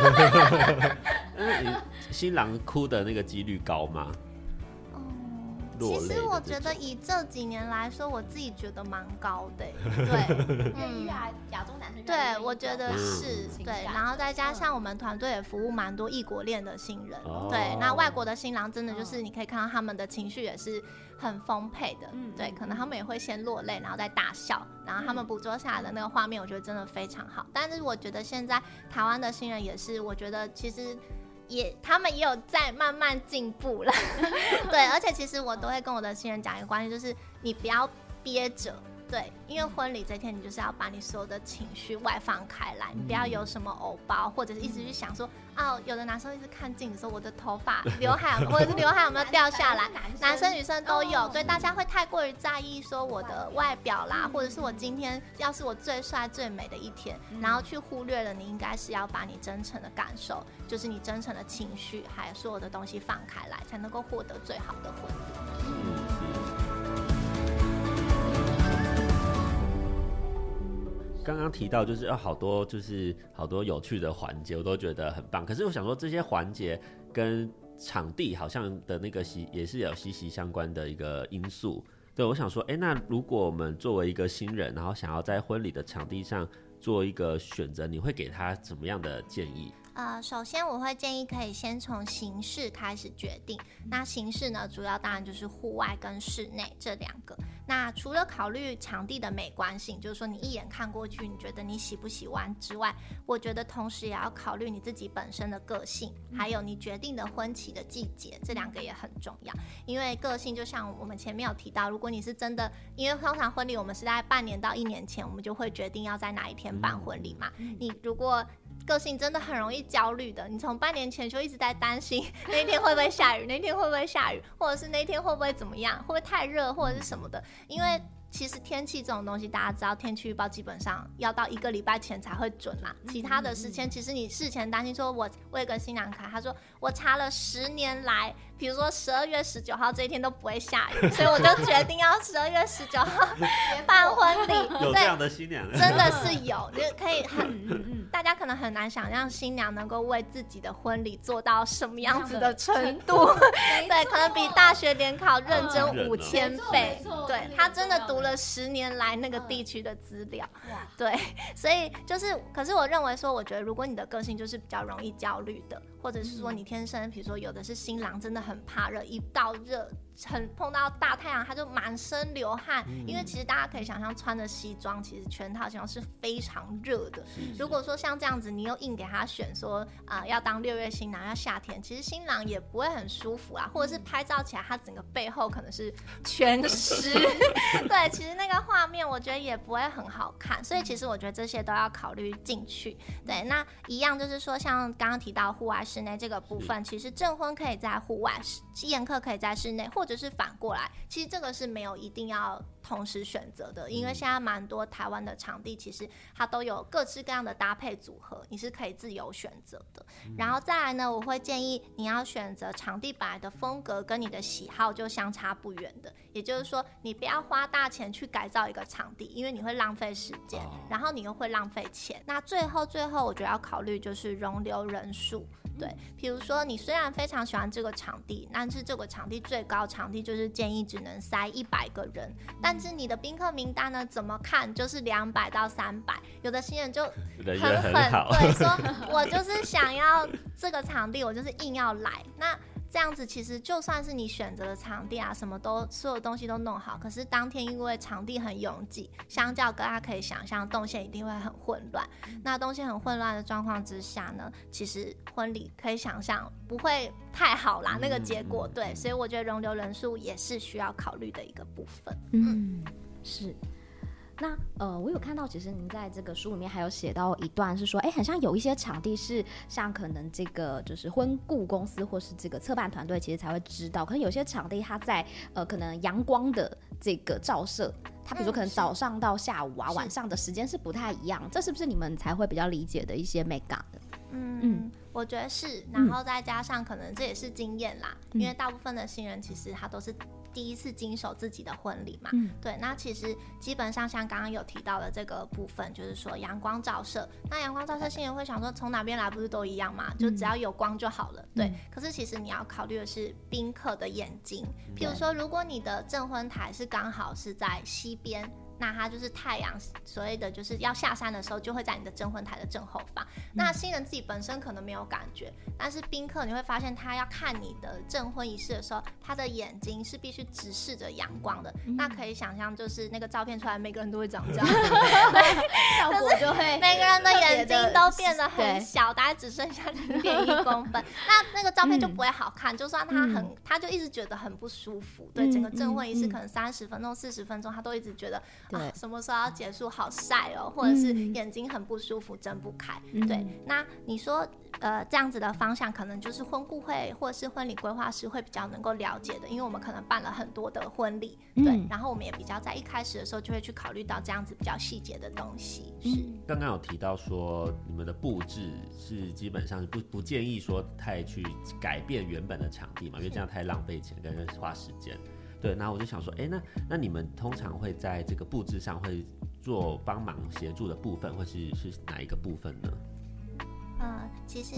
[LAUGHS] [LAUGHS] 新郎哭的那个几率高吗？其实我觉得以这几年来说，我自己觉得蛮高的 [LAUGHS] [LAUGHS] 对，嗯，亚洲男生对，我觉得是对，然后再加上我们团队也服务蛮多异国恋的新人，对，那外国的新郎真的就是你可以看到他们的情绪也是很丰沛的，对，可能他们也会先落泪，然后再大笑，然后他们捕捉下来的那个画面，我觉得真的非常好。但是我觉得现在台湾的新人也是，我觉得其实。也，他们也有在慢慢进步了，[LAUGHS] 对，而且其实我都会跟我的新人讲一个观念，就是你不要憋着。对，因为婚礼这天，你就是要把你所有的情绪外放开来，你不要有什么偶包，或者是一直去想说，哦，有的男生一直看镜子说我的头发、刘海，或者是刘海有没有掉下来，男生女生都有，对，大家会太过于在意说我的外表啦，或者是我今天要是我最帅最美的一天，然后去忽略了你应该是要把你真诚的感受，就是你真诚的情绪，还有所有的东西放开来，才能够获得最好的婚礼。刚刚提到就是有好多就是好多有趣的环节，我都觉得很棒。可是我想说，这些环节跟场地好像的那个息也是有息息相关的一个因素。对，我想说，哎，那如果我们作为一个新人，然后想要在婚礼的场地上做一个选择，你会给他怎么样的建议？呃，首先我会建议可以先从形式开始决定。那形式呢，主要当然就是户外跟室内这两个。那除了考虑场地的美观性，就是说你一眼看过去，你觉得你喜不喜欢之外，我觉得同时也要考虑你自己本身的个性，还有你决定的婚期的季节，这两个也很重要。因为个性就像我们前面有提到，如果你是真的，因为通常婚礼我们是在半年到一年前，我们就会决定要在哪一天办婚礼嘛。你如果个性真的很容易焦虑的，你从半年前就一直在担心 [LAUGHS] 那天会不会下雨，那天会不会下雨，或者是那天会不会怎么样，会不会太热或者是什么的，因为。其实天气这种东西，大家知道，天气预报基本上要到一个礼拜前才会准啦。其他的时间，其实你事前担心说，我我有个新娘卡，他说我查了十年来，比如说十二月十九号这一天都不会下雨，[LAUGHS] 所以我就决定要十二月十九号 [LAUGHS] 办婚礼。有这样的新娘，真的是有，[LAUGHS] 就可以很，大家可能很难想象新娘能够为自己的婚礼做到什么样子的程度。对，可能比大学联考认真五千倍。对，他真的读。了十年来那个地区的资料，对，所以就是，可是我认为说，我觉得如果你的个性就是比较容易焦虑的，或者是说你天生，比如说有的是新郎真的很很怕热，一到热。很碰到大太阳，他就满身流汗，嗯，因为其实大家可以想象，穿着西装，其实全套西装是非常热的。如果说像这样子，你又硬给他选说啊，呃，要当六月新郎，要夏天，其实新郎也不会很舒服啊，或者是拍照起来，他整个背后可能是全湿。[LAUGHS] 对，其实那个画面我觉得也不会很好看，所以其实我觉得这些都要考虑进去。对，那一样就是说，像刚刚提到户外室内这个部分，其实证婚可以在户外，宴客可以在室内，或或者是反过来，其实这个是没有一定要同时选择的，因为现在蛮多台湾的场地，其实它都有各式各样的搭配组合，你是可以自由选择的。然后再来呢，我会建议你要选择场地本来的风格跟你的喜好就相差不远的，也就是说，你不要花大钱去改造一个场地，因为你会浪费时间，然后你又会浪费钱。那最后最后，我觉得要考虑就是容留人数。对，比如说你虽然非常喜欢这个场地，但是这个场地最高场地就是建议只能塞一百个人，但是你的宾客名单呢，怎么看就是两百到三百，有的新人就 [LAUGHS] 很狠，对，说 [LAUGHS] 我就是想要这个场地，我就是硬要来那。这样子其实就算是你选择的场地啊，什么都所有东西都弄好，可是当天因为场地很拥挤，相较大家可以想象动线一定会很混乱。那东西很混乱的状况之下呢，其实婚礼可以想象不会太好啦，那个结果对，所以我觉得容留人数也是需要考虑的一个部分。嗯，是。那呃，我有看到，其实您在这个书里面还有写到一段，是说，哎，很像有一些场地是像可能这个就是婚顾公司或是这个策办团队其实才会知道，可能有些场地它在呃可能阳光的这个照射，它比如说可能早上到下午啊，嗯、晚上的时间是不太一样，这是不是你们才会比较理解的一些美感的？嗯嗯，我觉得是，然后再加上可能这也是经验啦，嗯、因为大部分的新人其实他都是。第一次经手自己的婚礼嘛，嗯，对，那其实基本上像刚刚有提到的这个部分，就是说阳光照射，那阳光照射，新人会想说从哪边来不是都一样嘛，就只要有光就好了，对。可是其实你要考虑的是宾客的眼睛，譬如说，如果你的证婚台是刚好是在西边。那它就是太阳，所谓的就是要下山的时候，就会在你的证婚台的正后方。嗯、那新人自己本身可能没有感觉，但是宾客你会发现，他要看你的证婚仪式的时候，他的眼睛是必须直视着阳光的。嗯、那可以想象，就是那个照片出来，每个人都会长这样，[LAUGHS] 效果就会 [LAUGHS] 每个人的眼睛都变得很小，大概只剩下零点一 [LAUGHS] 公分。那那个照片就不会好看，嗯、就算他很，嗯、他就一直觉得很不舒服。对，整个证婚仪式可能三十分钟、四十分钟，他都一直觉得。对啊、什么时候要结束？好晒哦，或者是眼睛很不舒服，睁不开。嗯、对，那你说，呃，这样子的方向，可能就是婚顾会或者是婚礼规划师会比较能够了解的，因为我们可能办了很多的婚礼，对，嗯、然后我们也比较在一开始的时候就会去考虑到这样子比较细节的东西。是，刚刚有提到说，你们的布置是基本上是不不建议说太去改变原本的场地嘛，因为这样太浪费钱跟花时间。对，那我就想说，哎，那那你们通常会在这个布置上会做帮忙协助的部分，或是是哪一个部分呢？嗯，其实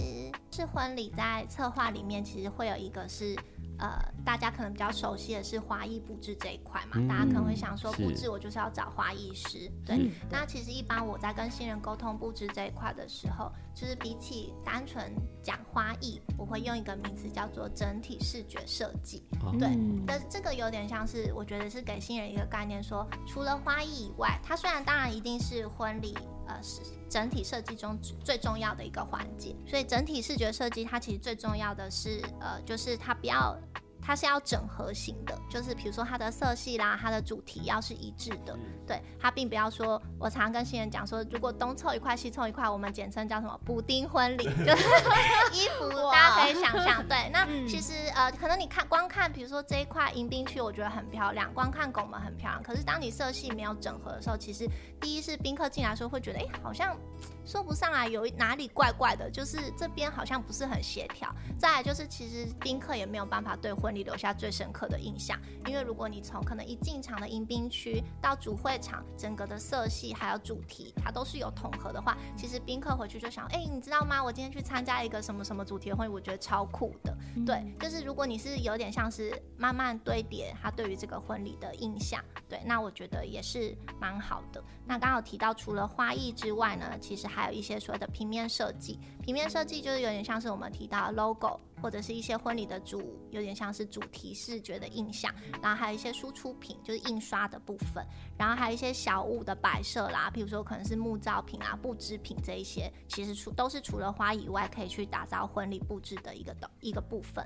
是婚礼在策划里面，其实会有一个是。呃，大家可能比较熟悉的是花艺布置这一块嘛，嗯、大家可能会想说，布置我就是要找花艺师。对，那其实一般我在跟新人沟通布置这一块的时候，就是比起单纯讲花艺，我会用一个名词叫做整体视觉设计。哦、对，但这个有点像是，我觉得是给新人一个概念说，说除了花艺以外，它虽然当然一定是婚礼呃是整体设计中最重要的一个环节，所以整体视觉设计它其实最重要的是呃，就是它不要。它是要整合型的，就是比如说它的色系啦，它的主题要是一致的，对，它并不要说，我常常跟新人讲说，如果东凑一块西凑一块，我们简称叫什么补丁婚礼，就是 [LAUGHS] 衣服大家可以想象，对，那其实呃，可能你看光看，比如说这一块迎宾区，我觉得很漂亮，光看拱门很漂亮，可是当你色系没有整合的时候，其实第一是宾客进来的时候会觉得，哎，好像。说不上来，有哪里怪怪的，就是这边好像不是很协调。再来就是，其实宾客也没有办法对婚礼留下最深刻的印象，因为如果你从可能一进场的迎宾区到主会场，整个的色系还有主题，它都是有统合的话，其实宾客回去就想，哎，你知道吗？我今天去参加一个什么什么主题的婚礼，我觉得超酷的。嗯、对，就是如果你是有点像是慢慢堆叠他对于这个婚礼的印象，对，那我觉得也是蛮好的。那刚好提到除了花艺之外呢，其实还有一些所谓的平面设计。平面设计就是有点像是我们提到的 logo，或者是一些婚礼的主，有点像是主题视觉的印象。然后还有一些输出品，就是印刷的部分。然后还有一些小物的摆设啦，比如说可能是木造品啊、布织品这一些，其实除都是除了花以外，可以去打造婚礼布置的一个的一个部分。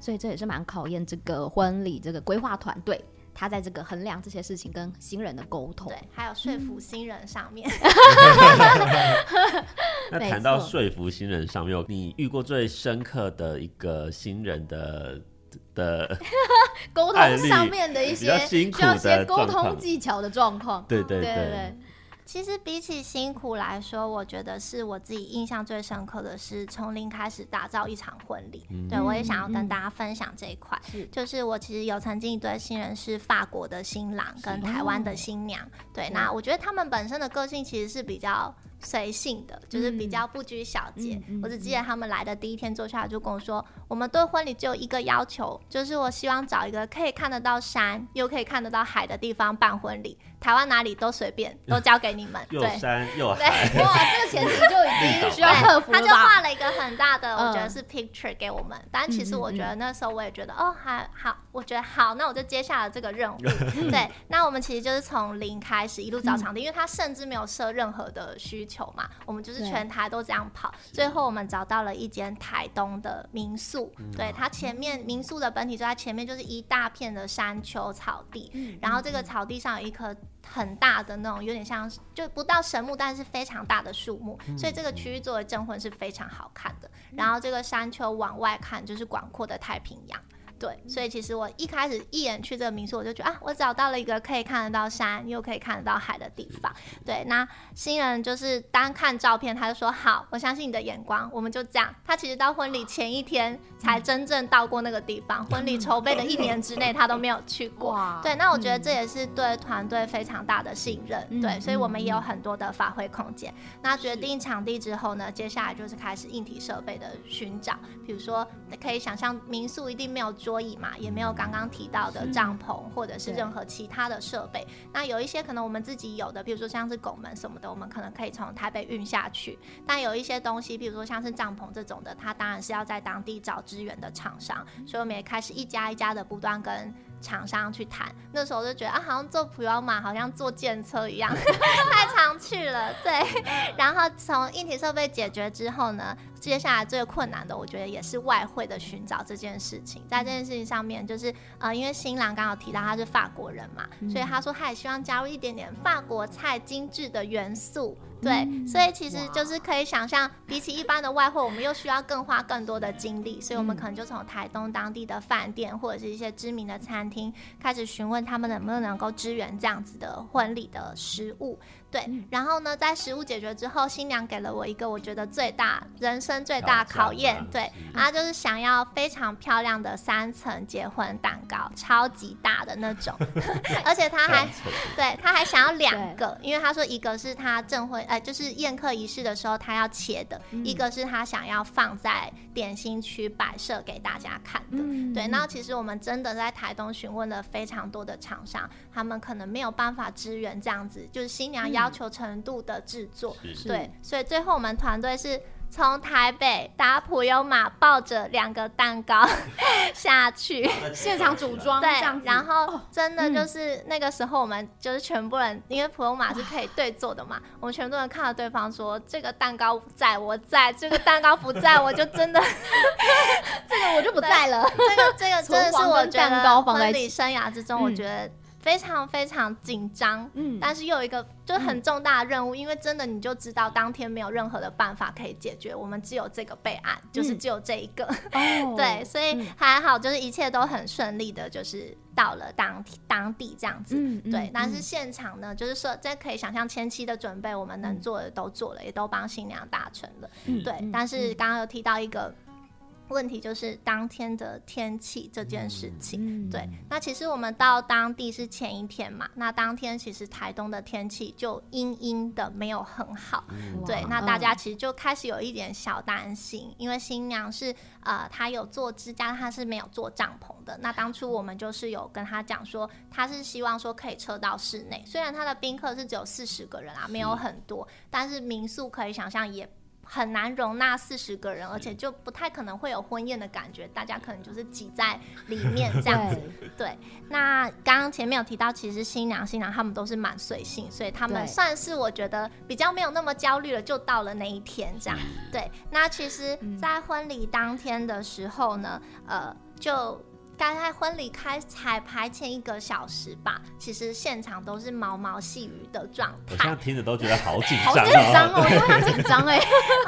所以这也是蛮考验这个婚礼这个规划团队。他在这个衡量这些事情跟新人的沟通，对，还有说服新人上面。[LAUGHS] 那谈到说服新人上面，你遇过最深刻的一个新人的的 [LAUGHS] 沟通上面的一些需要些沟通技巧的状况？对对对，对，对。其实比起辛苦来说，我觉得是我自己印象最深刻的是从零开始打造一场婚礼。嗯、对，我也想要跟大家分享这一块，是就是我其实有曾经一对新人是法国的新郎跟台湾的新娘。哦、对，那我觉得他们本身的个性其实是比较。随性的，就是比较不拘小节。嗯、我只记得他们来的第一天坐下来就跟我说：“嗯、我们对婚礼只有一个要求，就是我希望找一个可以看得到山又可以看得到海的地方办婚礼。台湾哪里都随便，[LAUGHS] 都交给你们。对”又山又海，对哇，这个前提就已经 [LAUGHS] 需要克服了。他就画了一个很大的，我觉得是 picture 给我们。嗯、但其实我觉得那时候我也觉得，哦，还好，我觉得好，那我就接下了这个任务。[LAUGHS] 对，那我们其实就是从零开始一路找场地，嗯、因为他甚至没有设任何的需。求嘛，我们就是全台都这样跑。最后我们找到了一间台东的民宿，嗯、对，它前面民宿的本体就在前面，就是一大片的山丘草地，嗯、然后这个草地上有一棵很大的那种，有点像就不到神木，但是非常大的树木，嗯、所以这个区域作为镇魂是非常好看的。嗯、然后这个山丘往外看就是广阔的太平洋。对，所以其实我一开始一眼去这个民宿，我就觉得啊，我找到了一个可以看得到山又可以看得到海的地方。对，那新人就是单看照片，他就说好，我相信你的眼光，我们就这样。他其实到婚礼前一天才真正到过那个地方，婚礼筹备的一年之内他都没有去 [LAUGHS] 过。对，那我觉得这也是对团队非常大的信任。对，所以我们也有很多的发挥空间。那决定场地之后呢，接下来就是开始硬体设备的寻找，比如说可以想象民宿一定没有。桌椅嘛，也没有刚刚提到的帐篷或者是任何其他的设备。那有一些可能我们自己有的，比如说像是拱门什么的，我们可能可以从台北运下去。但有一些东西，比如说像是帐篷这种的，它当然是要在当地找支援的厂商。所以我们也开始一家一家的不断跟厂商去谈。那时候就觉得啊，好像坐普悠玛好像坐电车一样，[LAUGHS] 太常去了。对，然后从硬体设备解决之后呢，接下来最困难的，我觉得也是外汇的寻找这件事情。在这件事情上面，就是呃，因为新郎刚好提到他是法国人嘛，嗯、所以他说他也希望加入一点点法国菜精致的元素。对，嗯、所以其实就是可以想象，比起一般的外汇，我们又需要更花更多的精力，所以我们可能就从台东当地的饭店或者是一些知名的餐厅开始询问他们能不能够支援这样子的婚礼的食物。对，然后呢，在食物解决之后，新娘给了我一个我觉得最大人生最大考验，对，她就是想要非常漂亮的三层结婚蛋糕，超级大的那种，[LAUGHS] 而且她还，对，她还想要两个，因为她说一个是她证婚，呃，就是宴客仪式的时候她要切的，一个是她想要放在点心区摆设给大家看的，对。那其实我们真的在台东询问了非常多的厂商，他们可能没有办法支援这样子，就是新娘要。要求程度的制作，对，所以最后我们团队是从台北搭普悠玛，抱着两个蛋糕 [LAUGHS] 下去。现场组装，对，然后真的就是那个时候，我们就是全部人，因为普悠玛是可以对坐的嘛，我们全部人看到对方说：“这个蛋糕在，我在；这个蛋糕不在，我就真的 [LAUGHS] 这个我就不在了。”这个这个真的是 [LAUGHS] 我觉得婚礼生涯之中，我觉得。非常非常紧张，嗯，但是又有一个就是很重大的任务，嗯、因为真的你就知道当天没有任何的办法可以解决，我们只有这个备案，嗯、就是只有这一个，哦、对，所以还好，就是一切都很顺利的，就是到了当当地这样子，嗯、对，但是现场呢，就是说这可以想象前期的准备，我们能做的都做了，也都帮新娘达成了，嗯、对，但是刚刚有提到一个。问题就是当天的天气这件事情，嗯、对。那其实我们到当地是前一天嘛，那当天其实台东的天气就阴阴的，没有很好，嗯、对。那大家其实就开始有一点小担心，嗯、因为新娘是呃，她有做支架，她是没有做帐篷的。那当初我们就是有跟她讲说，她是希望说可以撤到室内，虽然她的宾客是只有四十个人啊，没有很多，是但是民宿可以想象也。很难容纳四十个人，而且就不太可能会有婚宴的感觉，大家可能就是挤在里面这样子。[LAUGHS] 对，那刚刚前面有提到，其实新娘新郎他们都是蛮随性，所以他们算是我觉得比较没有那么焦虑了，就到了那一天这样。对，那其实，在婚礼当天的时候呢，呃，就。大概婚礼开彩排前一个小时吧，其实现场都是毛毛细雨的状态。我现在听着都觉得好紧张，好紧张哦，因为他紧张哎，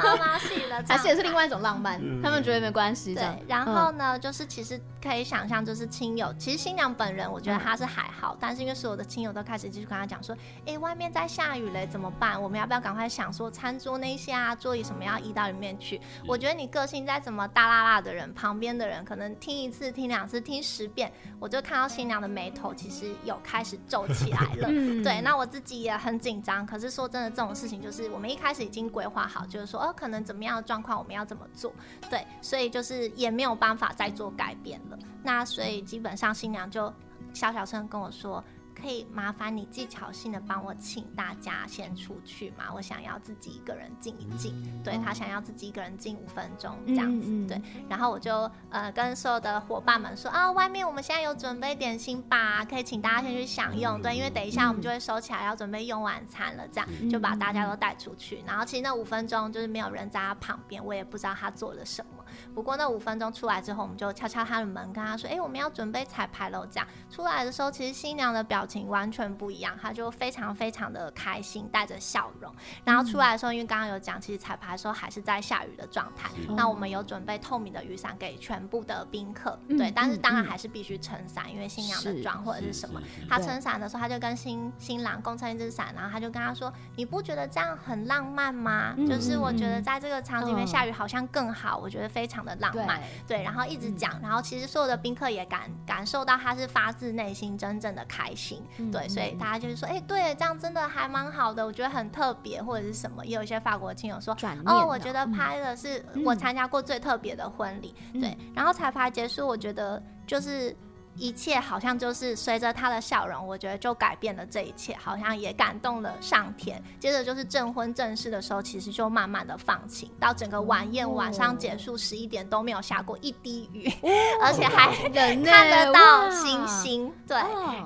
毛毛细雨的，还是也是另外一种浪漫。嗯、他们觉得没关系。对，然后呢，就是其实可以想象，就是亲友，其实新娘本人，我觉得她是还好，嗯、但是因为所有的亲友都开始继续跟她讲说，哎、欸，外面在下雨嘞，怎么办？我们要不要赶快想说餐桌那些啊，座椅什么要移到里面去？我觉得你个性再怎么大剌剌的人，旁边的人可能听一次、听两次、听十遍。我就看到新娘的眉头其实有开始皱起来了，嗯、对，那我自己也很紧张。可是说真的，这种事情就是我们一开始已经规划好，就是说哦，可能怎么样的状况我们要怎么做，对，所以就是也没有办法再做改变了。那所以基本上新娘就小小声跟我说。可以麻烦你技巧性的帮我请大家先出去嘛？我想要自己一个人静一静。对，他想要自己一个人静五分钟这样子。对，然后我就呃跟所有的伙伴们说啊，外面我们现在有准备点心吧，可以请大家先去享用。对，因为等一下我们就会收起来要准备用晚餐了，这样就把大家都带出去。然后其实那五分钟就是没有人在他旁边，我也不知道他做了什么。不过那五分钟出来之后，我们就敲敲他的门，跟他说：“哎、欸，我们要准备彩排了。”这样出来的时候，其实新娘的表情完全不一样，她就非常非常的开心，带着笑容。然后出来的时候，因为刚刚有讲，其实彩排的时候还是在下雨的状态。那我们有准备透明的雨伞给全部的宾客，对，但是当然还是必须撑伞，因为新娘的妆或者是什么。他撑伞的时候，他就跟新新郎共撑一支伞，然后他就跟他说：“你不觉得这样很浪漫吗？就是我觉得在这个场景里面下雨好像更好，我觉得非常的浪漫。”对，对，然后一直讲，然后其实所有的宾客也感感受到他是发自内心真正的开心，对，所以大家就是说，哎，对，这样真的还蛮好的，我觉得很特别，或者是什么，也有一些法国亲友说，哦，我觉得拍的是我参加过最特别的婚礼，对，然后彩排结束，我觉得就是。一切好像就是随着他的笑容，我觉得就改变了这一切，好像也感动了上天。接着就是证婚正式的时候，其实就慢慢的放晴，到整个晚宴晚上结束十一点都没有下过一滴雨，哦、[LAUGHS] 而且还看得到星星。对，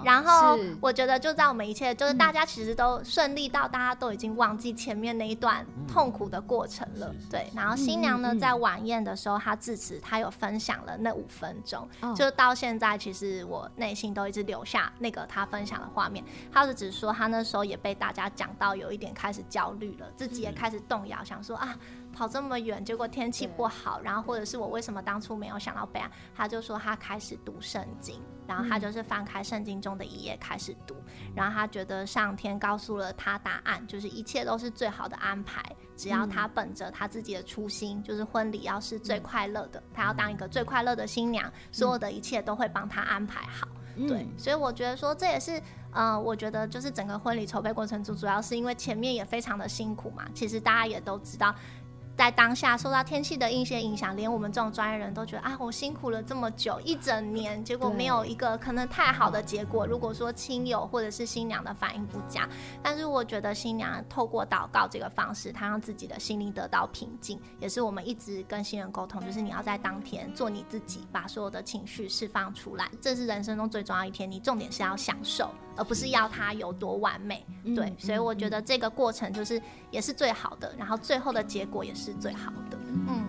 然后我觉得就在我们一切，就是大家其实都顺利到大家都已经忘记前面那一段痛苦的过程了。对，然后新娘呢在晚宴的时候，她致辞，她有分享了那五分钟，就到现在其实。是我内心都一直留下那个他分享的画面，他是只说他那时候也被大家讲到有一点开始焦虑了，自己也开始动摇，想说啊，跑这么远，结果天气不好，然后或者是我为什么当初没有想到备案？他就说他开始读圣经，然后他就是翻开圣经中的一页开始读，然后他觉得上天告诉了他答案，就是一切都是最好的安排。只要他本着他自己的初心，就是婚礼要是最快乐的，他要当一个最快乐的新娘，所有的一切都会帮他安排好。对，所以我觉得说这也是，呃，我觉得就是整个婚礼筹备过程中，主要是因为前面也非常的辛苦嘛。其实大家也都知道。在当下受到天气的一些影响，连我们这种专业人都觉得啊，我辛苦了这么久一整年，结果没有一个可能太好的结果。如果说亲友或者是新娘的反应不佳，但是我觉得新娘透过祷告这个方式，她让自己的心灵得到平静，也是我们一直跟新人沟通，就是你要在当天做你自己，把所有的情绪释放出来，这是人生中最重要一天。你重点是要享受，而不是要它有多完美。对，所以我觉得这个过程就是也是最好的，然后最后的结果也是。最好的，嗯。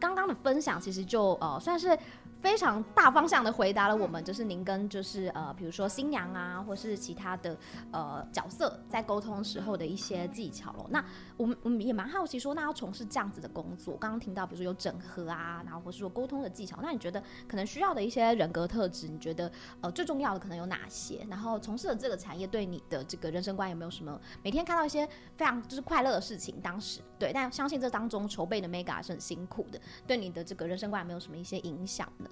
刚刚的分享其实就呃算是。非常大方向的回答了我们，就是您跟就是呃，比如说新娘啊，或是其他的呃角色在沟通时候的一些技巧咯。那我们我们也蛮好奇说，那要从事这样子的工作，刚刚听到比如说有整合啊，然后或是说沟通的技巧，那你觉得可能需要的一些人格特质，你觉得呃最重要的可能有哪些？然后从事的这个产业对你的这个人生观有没有什么？每天看到一些非常就是快乐的事情，当时对，但相信这当中筹备的 Mega 是很辛苦的，对你的这个人生观有没有什么一些影响呢？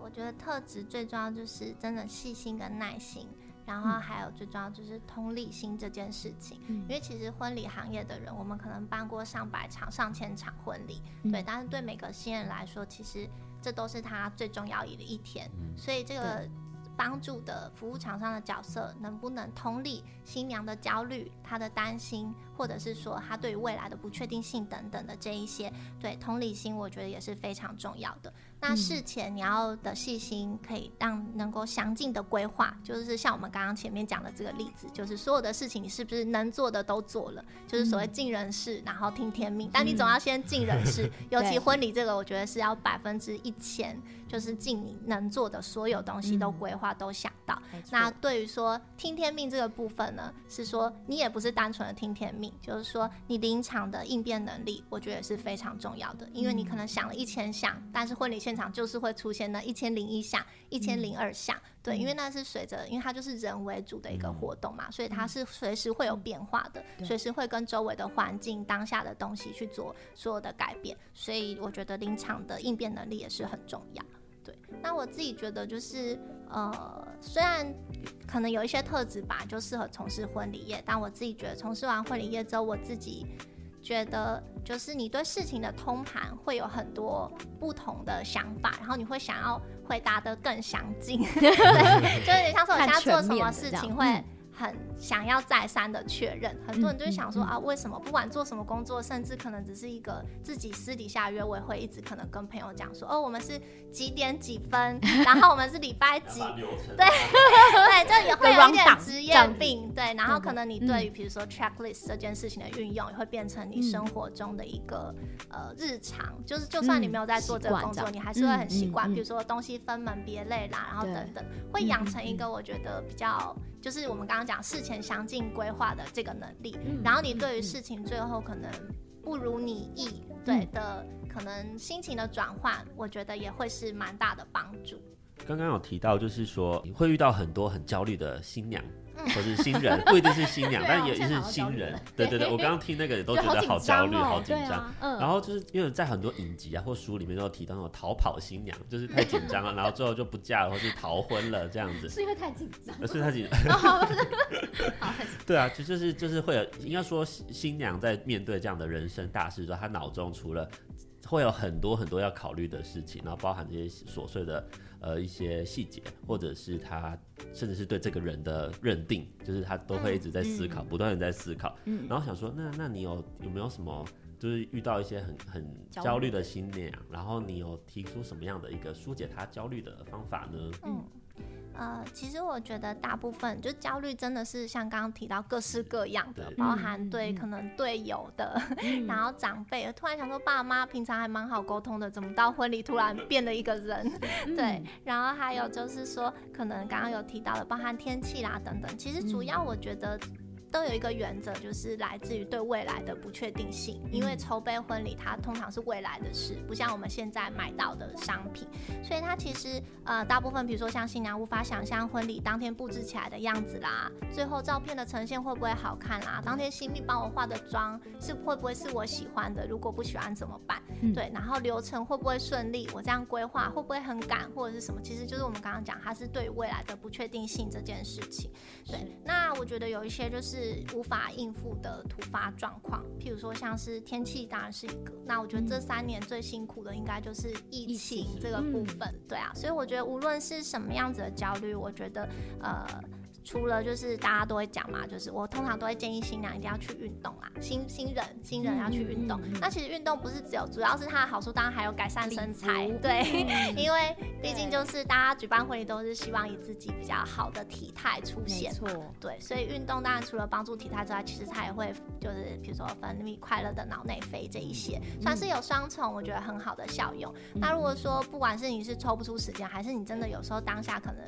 我觉得特质最重要就是真的细心跟耐心，然后还有最重要就是同理心这件事情。嗯、因为其实婚礼行业的人，我们可能办过上百场、上千场婚礼，嗯、对，但是对每个新人来说，其实这都是他最重要的一天。嗯、所以这个帮助的服务厂商的角色，能不能同理新娘的焦虑、她的担心，或者是说他对于未来的不确定性等等的这一些，对同理心，我觉得也是非常重要的。那事前你要的细心，可以让能够详尽的规划，就是像我们刚刚前面讲的这个例子，就是所有的事情你是不是能做的都做了，就是所谓尽人事，然后听天命。但你总要先尽人事，[LAUGHS] 尤其婚礼这个，我觉得是要百分之一千，就是尽你能做的所有东西都规划都想到。那对于说听天命这个部分呢，是说你也不是单纯的听天命，就是说你临场的应变能力，我觉得也是非常重要的，因为你可能想了一千项，但是婚礼现场就是会出现那一千零一项、一千零二项，对，因为那是随着，因为它就是人为主的一个活动嘛，所以它是随时会有变化的，随时会跟周围的环境、当下的东西去做所有的改变，所以我觉得临场的应变能力也是很重要。对，那我自己觉得就是，呃，虽然可能有一些特质吧，就适合从事婚礼业，但我自己觉得从事完婚礼业之后，我自己。觉得，就是你对事情的通盘会有很多不同的想法，然后你会想要回答的更详尽，[LAUGHS] 对，[LAUGHS] 就是像是我现在做什么事情会。很想要再三的确认，很多人就会想说、啊，为什么不管做什么工作，甚至可能只是一个自己私底下约，我也会一直可能跟朋友讲说，哦，我们是几点几分，[LAUGHS] 然后我们是礼拜几，对对，就也会有一点职业病，对，然后可能你对于比如说 checklist 这件事情的运用，也会变成你生活中的一个、嗯、呃日常，就是就算你没有在做这个工作，你还是会很习惯，比如说东西分门别类啦，然后等等，会养成一个我觉得比较。就是我们刚刚讲事前详尽规划的这个能力，嗯、然后你对于事情最后可能不如你意，对的，可能心情的转换，我觉得也会是蛮大的帮助。刚刚有提到，就是说你会遇到很多很焦虑的新娘。或是新人，不一定是新娘，但也是新人。对对对，我刚刚听那个也都觉得好焦虑，好紧张。嗯。然后就是因为在很多影集啊或书里面都有提到那种逃跑新娘，就是太紧张了，然后最后就不嫁了，或是逃婚了这样子。是因为太紧张？[LAUGHS] 是太紧张。好。[LAUGHS] 对啊，就就是就是会有，应该说新娘在面对这样的人生大事的时候，她脑中除了会有很多很多要考虑的事情，然后包含这些琐碎的。呃，一些细节，或者是他，甚至是对这个人的认定，就是他都会一直在思考，嗯、不断的在思考，嗯、然后想说，那那你有有没有什么，就是遇到一些很很焦虑的心念，然后你有提出什么样的一个疏解他焦虑的方法呢？嗯。呃，其实我觉得大部分就焦虑真的是像刚刚提到各式各样的，包含对可能队友的，嗯、然后长辈，突然想说爸妈平常还蛮好沟通的，怎么到婚礼突然变了一个人？嗯、[LAUGHS] 对，然后还有就是说，可能刚刚有提到的，包含天气啦等等，其实主要我觉得。都有一个原则，就是来自于对未来的不确定性。因为筹备婚礼，它通常是未来的事，不像我们现在买到的商品，所以它其实呃，大部分比如说像新娘无法想象婚礼当天布置起来的样子啦，最后照片的呈现会不会好看啦，当天新密帮我化的妆是会不会是我喜欢的，如果不喜欢怎么办？嗯、对，然后流程会不会顺利？我这样规划会不会很赶或者是什么？其实就是我们刚刚讲，它是对未来的不确定性这件事情。对，那我觉得有一些就是。无法应付的突发状况，譬如说像是天气，当然是一个。那我觉得这三年最辛苦的应该就是疫情这个部分，嗯、对啊。所以我觉得无论是什么样子的焦虑，我觉得呃。除了就是大家都会讲嘛，就是我通常都会建议新娘一定要去运动啦，新新人新人要去运动。嗯嗯嗯、那其实运动不是只有，主要是它的好处，当然还有改善身材，对，嗯、[LAUGHS] 因为毕竟就是大家举办婚礼都是希望以自己比较好的体态出现嘛，错对，所以运动当然除了帮助体态之外，其实它也会就是比如说分泌快乐的脑内啡这一些，嗯、算是有双重我觉得很好的效用。嗯、那如果说不管是你是抽不出时间，还是你真的有时候当下可能。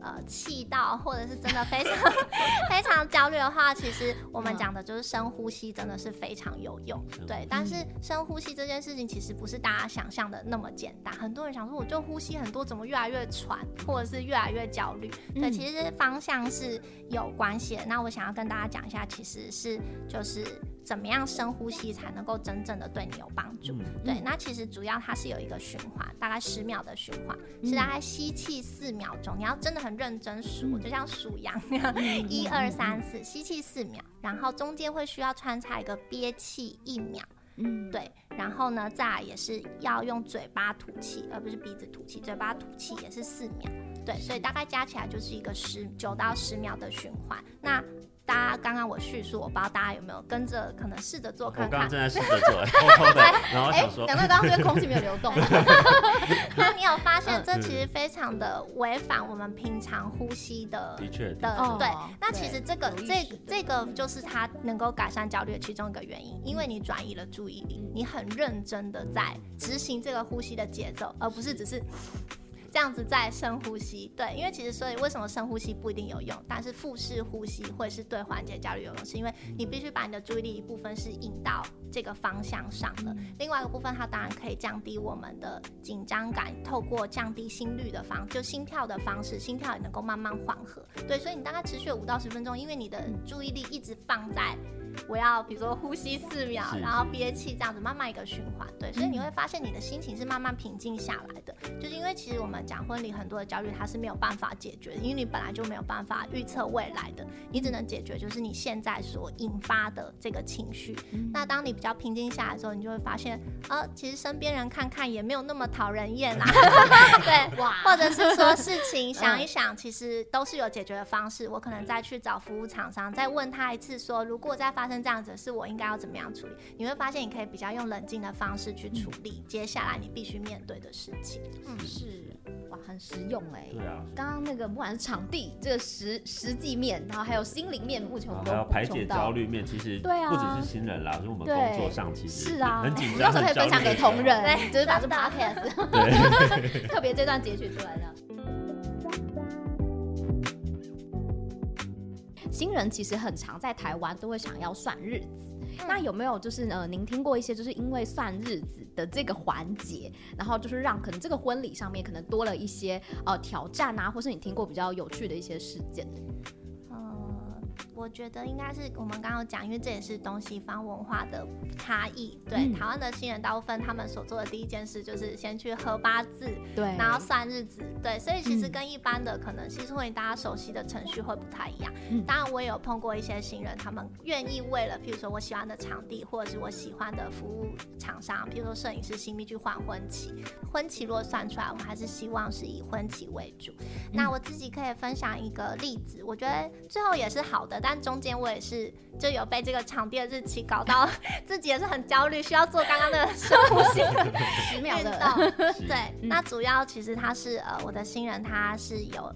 呃，气到或者是真的非常 [LAUGHS] 非常焦虑的话，其实我们讲的就是深呼吸，真的是非常有用。对，但是深呼吸这件事情其实不是大家想象的那么简单。很多人想说，我就呼吸很多，怎么越来越喘，或者是越来越焦虑？对，其实方向是有关系的。那我想要跟大家讲一下，其实是就是。怎么样深呼吸才能够真正的对你有帮助？嗯、对，那其实主要它是有一个循环，大概十秒的循环，嗯、是大概吸气四秒钟，你要真的很认真数，嗯、就像数羊那样，一二三四，吸气四秒，然后中间会需要穿插一个憋气一秒，嗯，对，然后呢，再来也是要用嘴巴吐气，而不是鼻子吐气，嘴巴吐气也是四秒，对，所以大概加起来就是一个十九到十秒的循环，那。大家刚刚我叙述，我不知道大家有没有跟着，可能试着做看看。我刚刚正在试着做，[LAUGHS] 偷偷的，然后想说，难怪刚刚这边空气没有流动。[LAUGHS] 那你有发现这其实非常的违反我们平常呼吸的？的确的，对。那其实这个这这个就是它能够改善焦虑的其中一个原因，因为你转移了注意力，你很认真的在执行这个呼吸的节奏，而不是只是。这样子再深呼吸，对，因为其实所以为什么深呼吸不一定有用，但是腹式呼吸会是对缓解焦虑有用，是因为你必须把你的注意力一部分是引到这个方向上的，另外一个部分它当然可以降低我们的紧张感，透过降低心率的方，就心跳的方式，心跳也能够慢慢缓和，对，所以你大概持续五到十分钟，因为你的注意力一直放在。我要比如说呼吸四秒，然后憋气这样子慢慢一个循环，对，所以你会发现你的心情是慢慢平静下来的，就是因为为其实我们讲婚礼很多的焦虑，它是没有办法解决的，因为你本来就没有办法预测未来的，你只能解决就是你现在所引发的这个情绪。嗯、那当你比较平静下来的时候，你就会发现，呃，其实身边人看看也没有那么讨人厌啦。[LAUGHS] 对，哇，或者是说事情想一想，其实都是有解决的方式。我可能再去找服务厂商，再问他一次，说如果再发生这样子的事，我应该要怎么样处理？你会发现，你可以比较用冷静的方式去处理接下来你必须面对的事情。嗯，是，哇，很实用哎。对啊。刚刚那个不管是场地这个实实际面，然后还有心灵面，目前我们都还有排解焦虑面，其实对啊，不只是新人啦，就是我们工作上其实是啊，很紧张，到时候可以分享给同仁，对，就是把这 podcast [LAUGHS] [LAUGHS] 特别这段截取出来的。新人其实很常在台湾都会想要算日子。那有没有就是呃，您听过一些就是因为算日子的这个环节，然后就是让可能这个婚礼上面可能多了一些呃挑战啊，或是你听过比较有趣的一些事件？我觉得应该是我们刚刚讲，因为这也是东西方文化的差异。对，嗯、台湾的新人大部分他们所做的第一件事就是先去合八字，对，然后算日子，对，所以其实跟一般的可能其实会大家熟悉的程序会不太一样。嗯、当然，我也有碰过一些新人，他们愿意为了，譬如说我喜欢的场地，或者是我喜欢的服务厂商，譬如说摄影师、新密去换婚期。婚期如果算出来，我们还是希望是以婚期为主。嗯、那我自己可以分享一个例子，我觉得最后也是好的。但中间我也是就有被这个场地的日期搞到 [LAUGHS] 自己也是很焦虑，需要做刚刚的深呼吸十秒的。[LAUGHS] 对，那主要其实他是呃我的新人，他是有。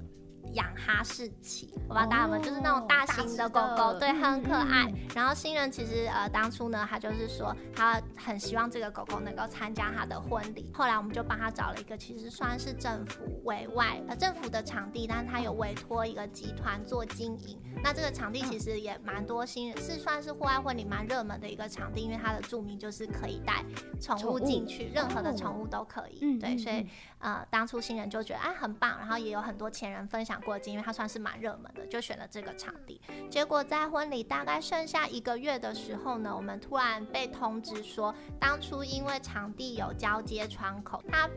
养哈士奇，我不知道大家有没有，就是那种大型的狗狗，对，很可爱。然后新人其实呃当初呢，他就是说他很希望这个狗狗能够参加他的婚礼。后来我们就帮他找了一个其实算是政府委外呃政府的场地，但是他有委托一个集团做经营。那这个场地其实也蛮多新人，是算是户外婚礼蛮热门的一个场地，因为它的著名就是可以带宠物进去，任何的宠物都可以。对，所以呃当初新人就觉得哎很棒，然后也有很多前人分享。过境，因为它算是蛮热门的，就选了这个场地。结果在婚礼大概剩下一个月的时候呢，我们突然被通知说，当初因为场地有交接窗口，他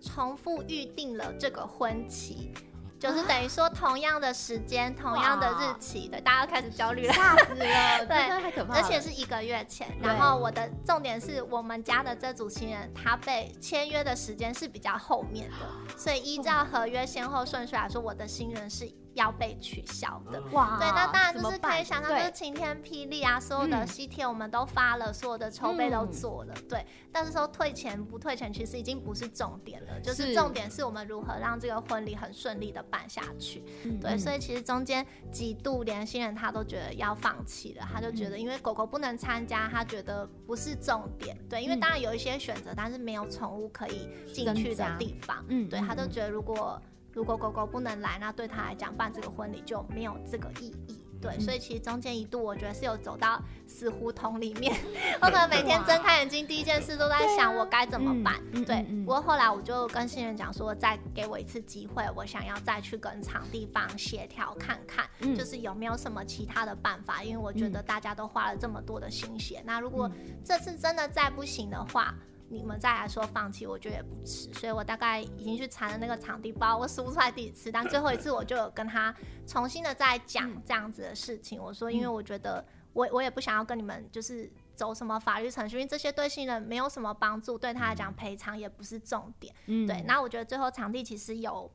重复预定了这个婚期。就是等于说同样的时间，同样的日期，对，大家都开始焦虑了，吓死了，[LAUGHS] 对，太可怕了，而且是一个月前。然后我的重点是我们家的这组新人，他被签约的时间是比较后面的，所以依照合约先后顺序来说，我的新人是。要被取消的哇！对，那当然就是可以想象，就是晴天霹雳啊！所有的喜帖我们都发了，所有的筹备都做了，对。但是说退钱不退钱，其实已经不是重点了，就是重点是我们如何让这个婚礼很顺利的办下去。对，所以其实中间几度连新人他都觉得要放弃了，他就觉得因为狗狗不能参加，他觉得不是重点。对，因为当然有一些选择，但是没有宠物可以进去的地方。嗯，对，他就觉得如果。如果狗狗不能来，那对他来讲办这个婚礼就没有这个意义。对，嗯、所以其实中间一度我觉得是有走到死胡同里面，[LAUGHS] 我可能每天睁开眼睛第一件事都在想我该怎么办。对，啊、对，不过后来我就跟新人讲说，再给我一次机会，我想要再去跟场地方协调看看，嗯、就是有没有什么其他的办法，因为我觉得大家都花了这么多的心血。那如果这次真的再不行的话，你们再来说放弃，我觉得也不迟。所以我大概已经去查了那个场地包，我数不出来第几次，但最后一次我就有跟他重新的再讲这样子的事情。我说，因为我觉得我我也不想要跟你们就是走什么法律程序，因为这些对新人没有什么帮助，对他来讲赔偿也不是重点。嗯，对。那我觉得最后场地其实有。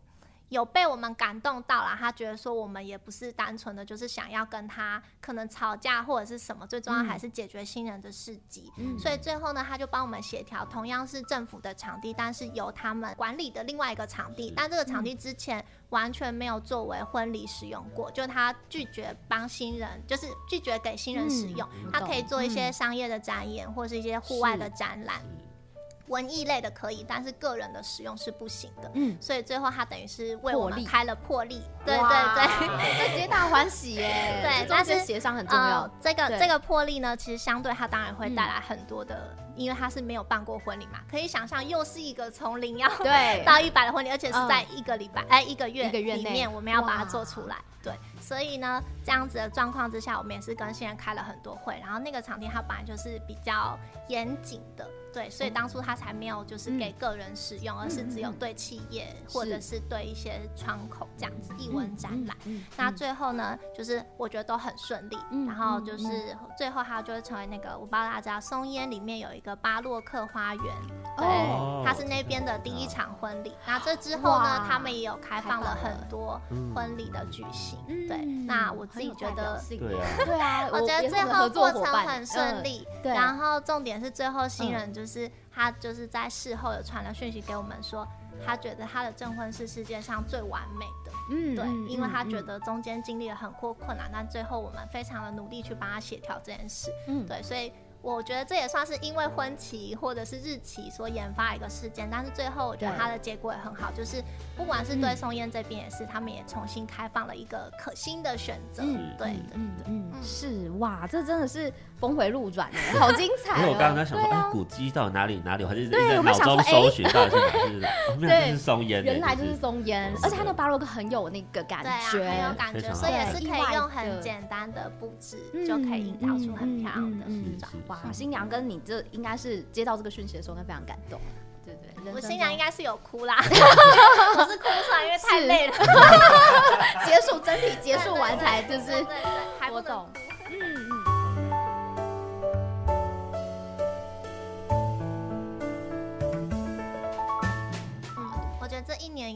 有被我们感动到了，他觉得说我们也不是单纯的就是想要跟他可能吵架或者是什么，最重要还是解决新人的事迹。嗯，所以最后呢，他就帮我们协调，同样是政府的场地，但是由他们管理的另外一个场地，但这个场地之前完全没有作为婚礼使用过，就他拒绝帮新人，就是拒绝给新人使用，他可以做一些商业的展演或是一些户外的展览。文艺类的可以，但是个人的使用是不行的。嗯，所以最后他等于是为我们开了破例。对对对，[LAUGHS] 这皆大欢喜耶。对，但是协商很重要。这个这个破例呢，其实相对它当然会带来很多的，因为他是没有办过婚礼嘛，可以想象又是一个从零要对 [LAUGHS] 到一百的婚礼，而且是在一个礼拜哎一个月一个月里面我们要把它做出来。对，所以呢，这样子的状况之下，我们也是跟新人开了很多会，然后那个场地它本来就是比较严谨的。对，所以当初他才没有就是给个人使用，而是只有对企业或者是对一些窗口这样子艺文展览。那最后呢，就是我觉得都很顺利，然后就是最后他就会成为那个，我不知道大家知道松烟里面有一个巴洛克花园，对，它是那边的第一场婚礼。那这之后呢，他们也有开放了很多婚礼的举行。对，那我自己觉得，对啊，对啊，[LAUGHS] 我觉得最后过程很顺利。对，然后重点是最后新人就是他就是在事后有传了讯息给我们说，他觉得他的证婚是世界上最完美的。嗯，对，因为他觉得中间经历了很多困难，但最后我们非常的努力去帮他协调这件事。嗯，对，所以。我觉得这也算是因为婚期或者是日期所研发一个事件，但是最后我觉得它的结果也很好，就是不管是对松燕这边也是，他们也重新开放了一个可新的选择。对，嗯嗯，是哇，这真的是峰回路转，好精彩。[LAUGHS] 因为我刚刚在想说，哎，古迹到哪里哪里，我还是在脑中搜寻到底是哪是？[LAUGHS] 对，是松烟，原来就是松烟，而且它的巴洛克很有那个感觉，很有感觉，所以也是可以用很简单的布置就可以营造出很漂亮的服装。哇，新娘跟你这应该是接到这个讯息的时候，应该非常感动，对对？我新娘应该是有哭啦，[LAUGHS] 我是哭出来，因为太累了。结束整体结束完才就是，对对，还不懂。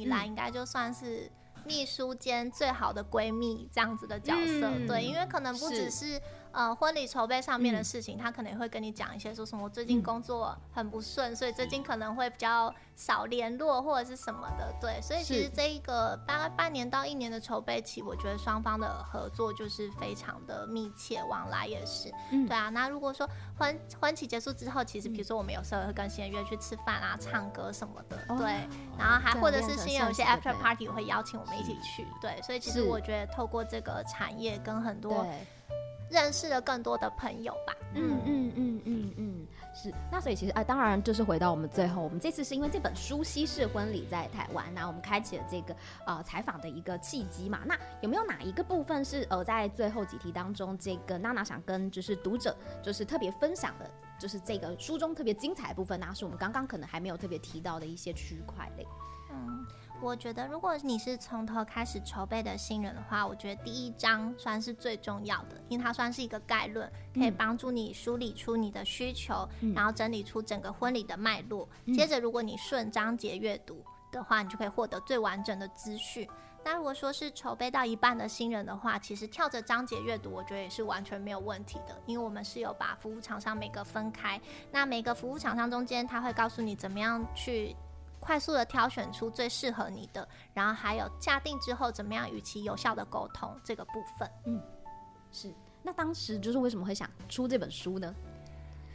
来，应该就算是秘书间最好的闺蜜这样子的角色，对，因为可能不只是。呃，婚礼筹备上面的事情，嗯、他可能也会跟你讲一些，说什么我最近工作很不顺，嗯、所以最近可能会比较少联络或者是什么的，对，所以其实这一个大概半年到一年的筹备期，我觉得双方的合作就是非常的密切，往来也是，嗯、对啊。那如果说婚婚期结束之后，其实比如说我们有时候会跟新人约去吃饭啊、唱歌什么的，对，哦、然后还或者是新人有些 after party 会邀请我们一起去，对，所以其实我觉得透过这个产业跟很多。认识了更多的朋友吧。嗯嗯嗯嗯嗯，是。那所以其实啊、呃，当然就是回到我们最后，我们这次是因为这本书《西式婚礼》在台湾，那我们开启了这个呃采访的一个契机嘛。那有没有哪一个部分是呃在最后几题当中，这个娜娜想跟就是读者就是特别分享的，就是这个书中特别精彩的部分，呢是我们刚刚可能还没有特别提到的一些区块类。嗯。我觉得，如果你是从头开始筹备的新人的话，我觉得第一章算是最重要的，因为它算是一个概论，可以帮助你梳理出你的需求，嗯、然后整理出整个婚礼的脉络。嗯、接着，如果你顺章节阅读的话，你就可以获得最完整的资讯。那如果说是筹备到一半的新人的话，其实跳着章节阅读，我觉得也是完全没有问题的，因为我们是有把服务厂商每个分开，那每个服务厂商中间，他会告诉你怎么样去。快速的挑选出最适合你的，然后还有下定之后怎么样与其有效的沟通这个部分。嗯，是。那当时就是为什么会想出这本书呢？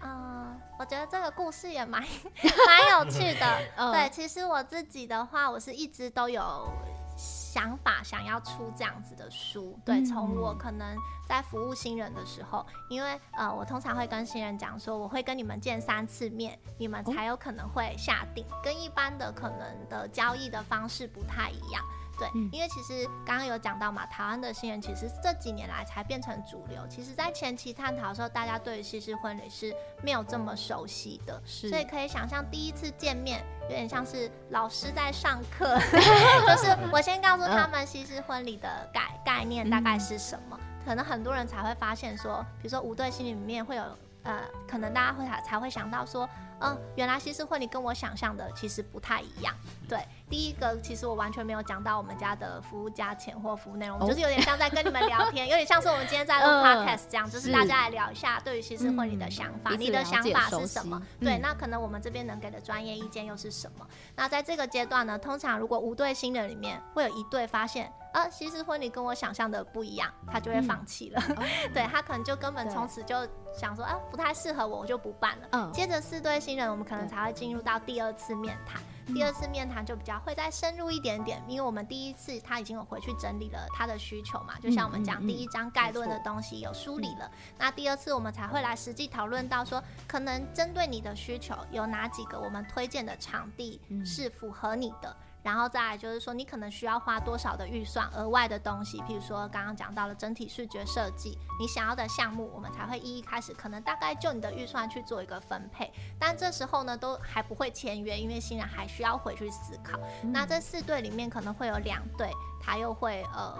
嗯、呃，我觉得这个故事也蛮 [LAUGHS] 蛮有趣的。嗯、对，其实我自己的话，我是一直都有。想法想要出这样子的书，对，从我可能在服务新人的时候，因为呃，我通常会跟新人讲说，我会跟你们见三次面，你们才有可能会下定，跟一般的可能的交易的方式不太一样。对，因为其实刚刚有讲到嘛，台湾的新人其实这几年来才变成主流。其实，在前期探讨的时候，大家对于西式婚礼是没有这么熟悉的，所以可以想象第一次见面有点像是老师在上课，[LAUGHS] 就是我先告诉他们西式婚礼的概概念大概是什么，嗯、可能很多人才会发现说，比如说五对新里面会有呃，可能大家会才才会想到说。嗯，原来西式婚礼跟我想象的其实不太一样。对，第一个其实我完全没有讲到我们家的服务价钱或服务内容，就是有点像在跟你们聊天，有点像是我们今天在录 podcast 这样，就是大家来聊一下对于西式婚礼的想法，你的想法是什么？对，那可能我们这边能给的专业意见又是什么？那在这个阶段呢，通常如果五对新人里面会有一对发现，呃，西式婚礼跟我想象的不一样，他就会放弃了。[LAUGHS] 对，他可能就根本从此就想说，啊，不太适合我，我就不办了。接着四对新。新人，我们可能才会进入到第二次面谈。第二次面谈就比较会再深入一点点，因为我们第一次他已经有回去整理了他的需求嘛，就像我们讲第一章概论的东西有梳理了。那第二次我们才会来实际讨论到说，可能针对你的需求有哪几个我们推荐的场地是符合你的。然后再来就是说，你可能需要花多少的预算，额外的东西，譬如说刚刚讲到了整体视觉设计，你想要的项目，我们才会一一开始，可能大概就你的预算去做一个分配。但这时候呢，都还不会签约，因为新人还需要回去思考。嗯、那这四对里面可能会有两对，他又会呃。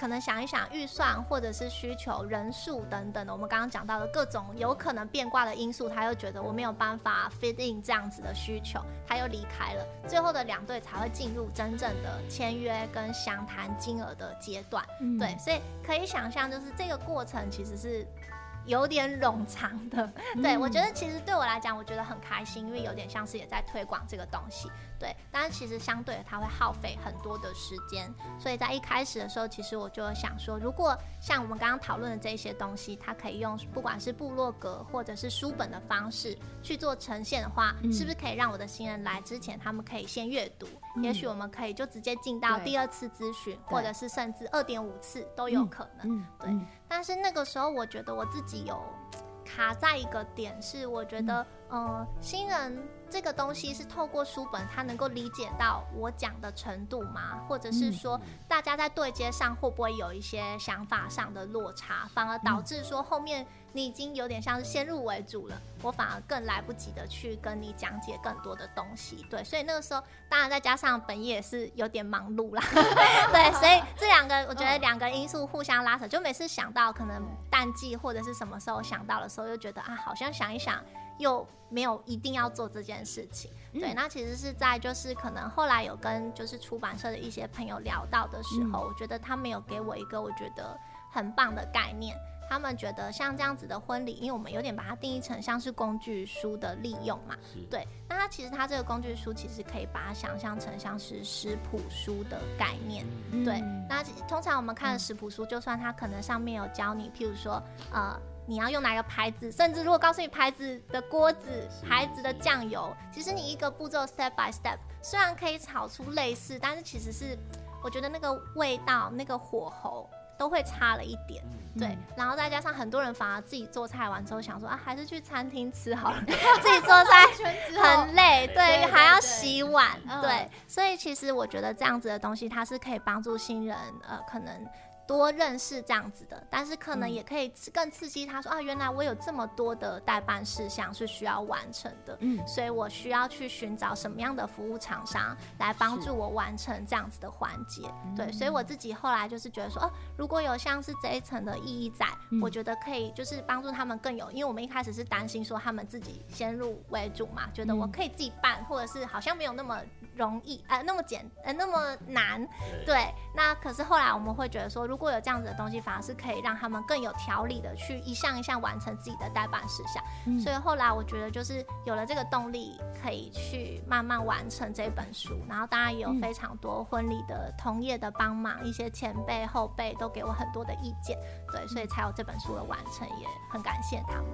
可能想一想预算或者是需求人数等等的，我们刚刚讲到的各种有可能变卦的因素，他又觉得我没有办法 fit in 这样子的需求，他又离开了。最后的两队才会进入真正的签约跟详谈金额的阶段。嗯、对，所以可以想象，就是这个过程其实是。有点冗长的，对，我觉得其实对我来讲，我觉得很开心，因为有点像是也在推广这个东西，对。但是其实相对的它会耗费很多的时间，所以在一开始的时候，其实我就想说，如果像我们刚刚讨论的这些东西，它可以用不管是部落格或者是书本的方式去做呈现的话，是不是可以让我的新人来之前，他们可以先阅读？也许我们可以就直接进到第二次咨询，或者是甚至二点五次都有可能，对。但是那个时候，我觉得我自己有卡在一个点，是我觉得，嗯、呃，新人这个东西是透过书本，他能够理解到我讲的程度吗？或者是说，大家在对接上会不会有一些想法上的落差，反而导致说后面。你已经有点像是先入为主了，我反而更来不及的去跟你讲解更多的东西，对，所以那个时候，当然再加上本业也是有点忙碌啦，[LAUGHS] 对，所以这两个我觉得两个因素互相拉扯，就每次想到可能淡季或者是什么时候想到的时候，又觉得啊，好像想一想又没有一定要做这件事情，对，那其实是在就是可能后来有跟就是出版社的一些朋友聊到的时候，我觉得他们有给我一个我觉得很棒的概念。他们觉得像这样子的婚礼，因为我们有点把它定义成像是工具书的利用嘛，对。那它其实它这个工具书其实可以把它想象成像是食谱书的概念，嗯、对。那通常我们看的食谱书，就算它可能上面有教你，譬如说，呃，你要用哪个牌子，甚至如果告诉你牌子的锅子、牌子的酱油，其实你一个步骤 step by step，虽然可以炒出类似，但是其实是我觉得那个味道、那个火候都会差了一点。对，然后再加上很多人反而自己做菜完之后想说啊，还是去餐厅吃好了，[LAUGHS] 自己做菜很累，对，还要洗碗，对，所以其实我觉得这样子的东西它是可以帮助新人，呃，可能。多认识这样子的，但是可能也可以更刺激他说、嗯、啊，原来我有这么多的代办事项是需要完成的，嗯，所以我需要去寻找什么样的服务厂商来帮助我完成这样子的环节，对，所以我自己后来就是觉得说，哦、啊，如果有像是这一层的意义在，嗯、我觉得可以就是帮助他们更有，因为我们一开始是担心说他们自己先入为主嘛，觉得我可以自己办，或者是好像没有那么容易，呃，那么简，呃，那么难，对，那可是后来我们会觉得说，如如果有这样子的东西，反而是可以让他们更有条理的去一项一项完成自己的代办事项。嗯、所以后来我觉得就是有了这个动力，可以去慢慢完成这本书。然后当然也有非常多婚礼的同业的帮忙，一些前辈后辈都给我很多的意见。对，所以才有这本书的完成，也很感谢他们。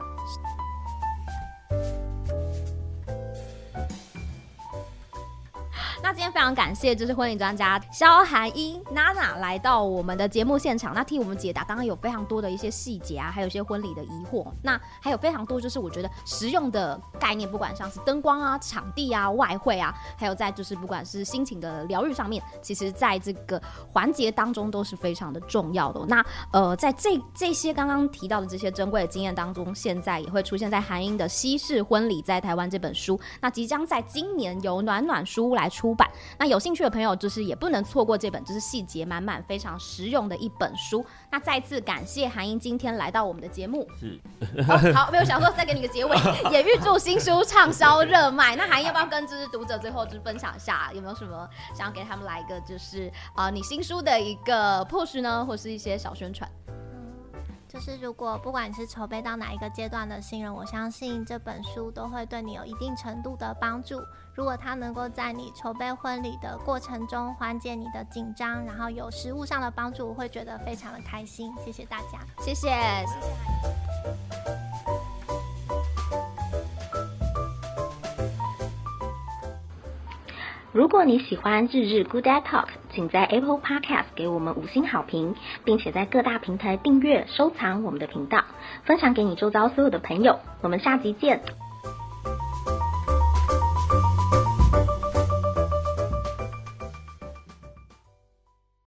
那今天非常感谢，就是婚礼专家萧函英娜娜来到我们的节目现场，那替我们解答刚刚有非常多的一些细节啊，还有一些婚礼的疑惑，那还有非常多就是我觉得实用的概念，不管像是灯光啊、场地啊、外汇啊，还有在就是不管是心情的疗愈上面，其实在这个环节当中都是非常的重要的。那呃，在这这些刚刚提到的这些珍贵的经验当中，现在也会出现在韩英的《西式婚礼在台湾》这本书，那即将在今年由暖暖书屋来出。版那有兴趣的朋友，就是也不能错过这本，就是细节满满、非常实用的一本书。那再次感谢韩英今天来到我们的节目。是，哦、好，没有想说再给你个结尾，[LAUGHS] 也预祝新书畅销热卖。那韩英要不要跟就是读者最后就是分享一下，有没有什么想要给他们来一个就是啊、呃、你新书的一个 push 呢，或是一些小宣传？就是如果不管你是筹备到哪一个阶段的新人，我相信这本书都会对你有一定程度的帮助。如果它能够在你筹备婚礼的过程中缓解你的紧张，然后有实物上的帮助，我会觉得非常的开心。谢谢大家，谢谢，谢谢。如果你喜欢日日 Good Day Talk，请在 Apple Podcast 给我们五星好评，并且在各大平台订阅、收藏我们的频道，分享给你周遭所有的朋友。我们下集见。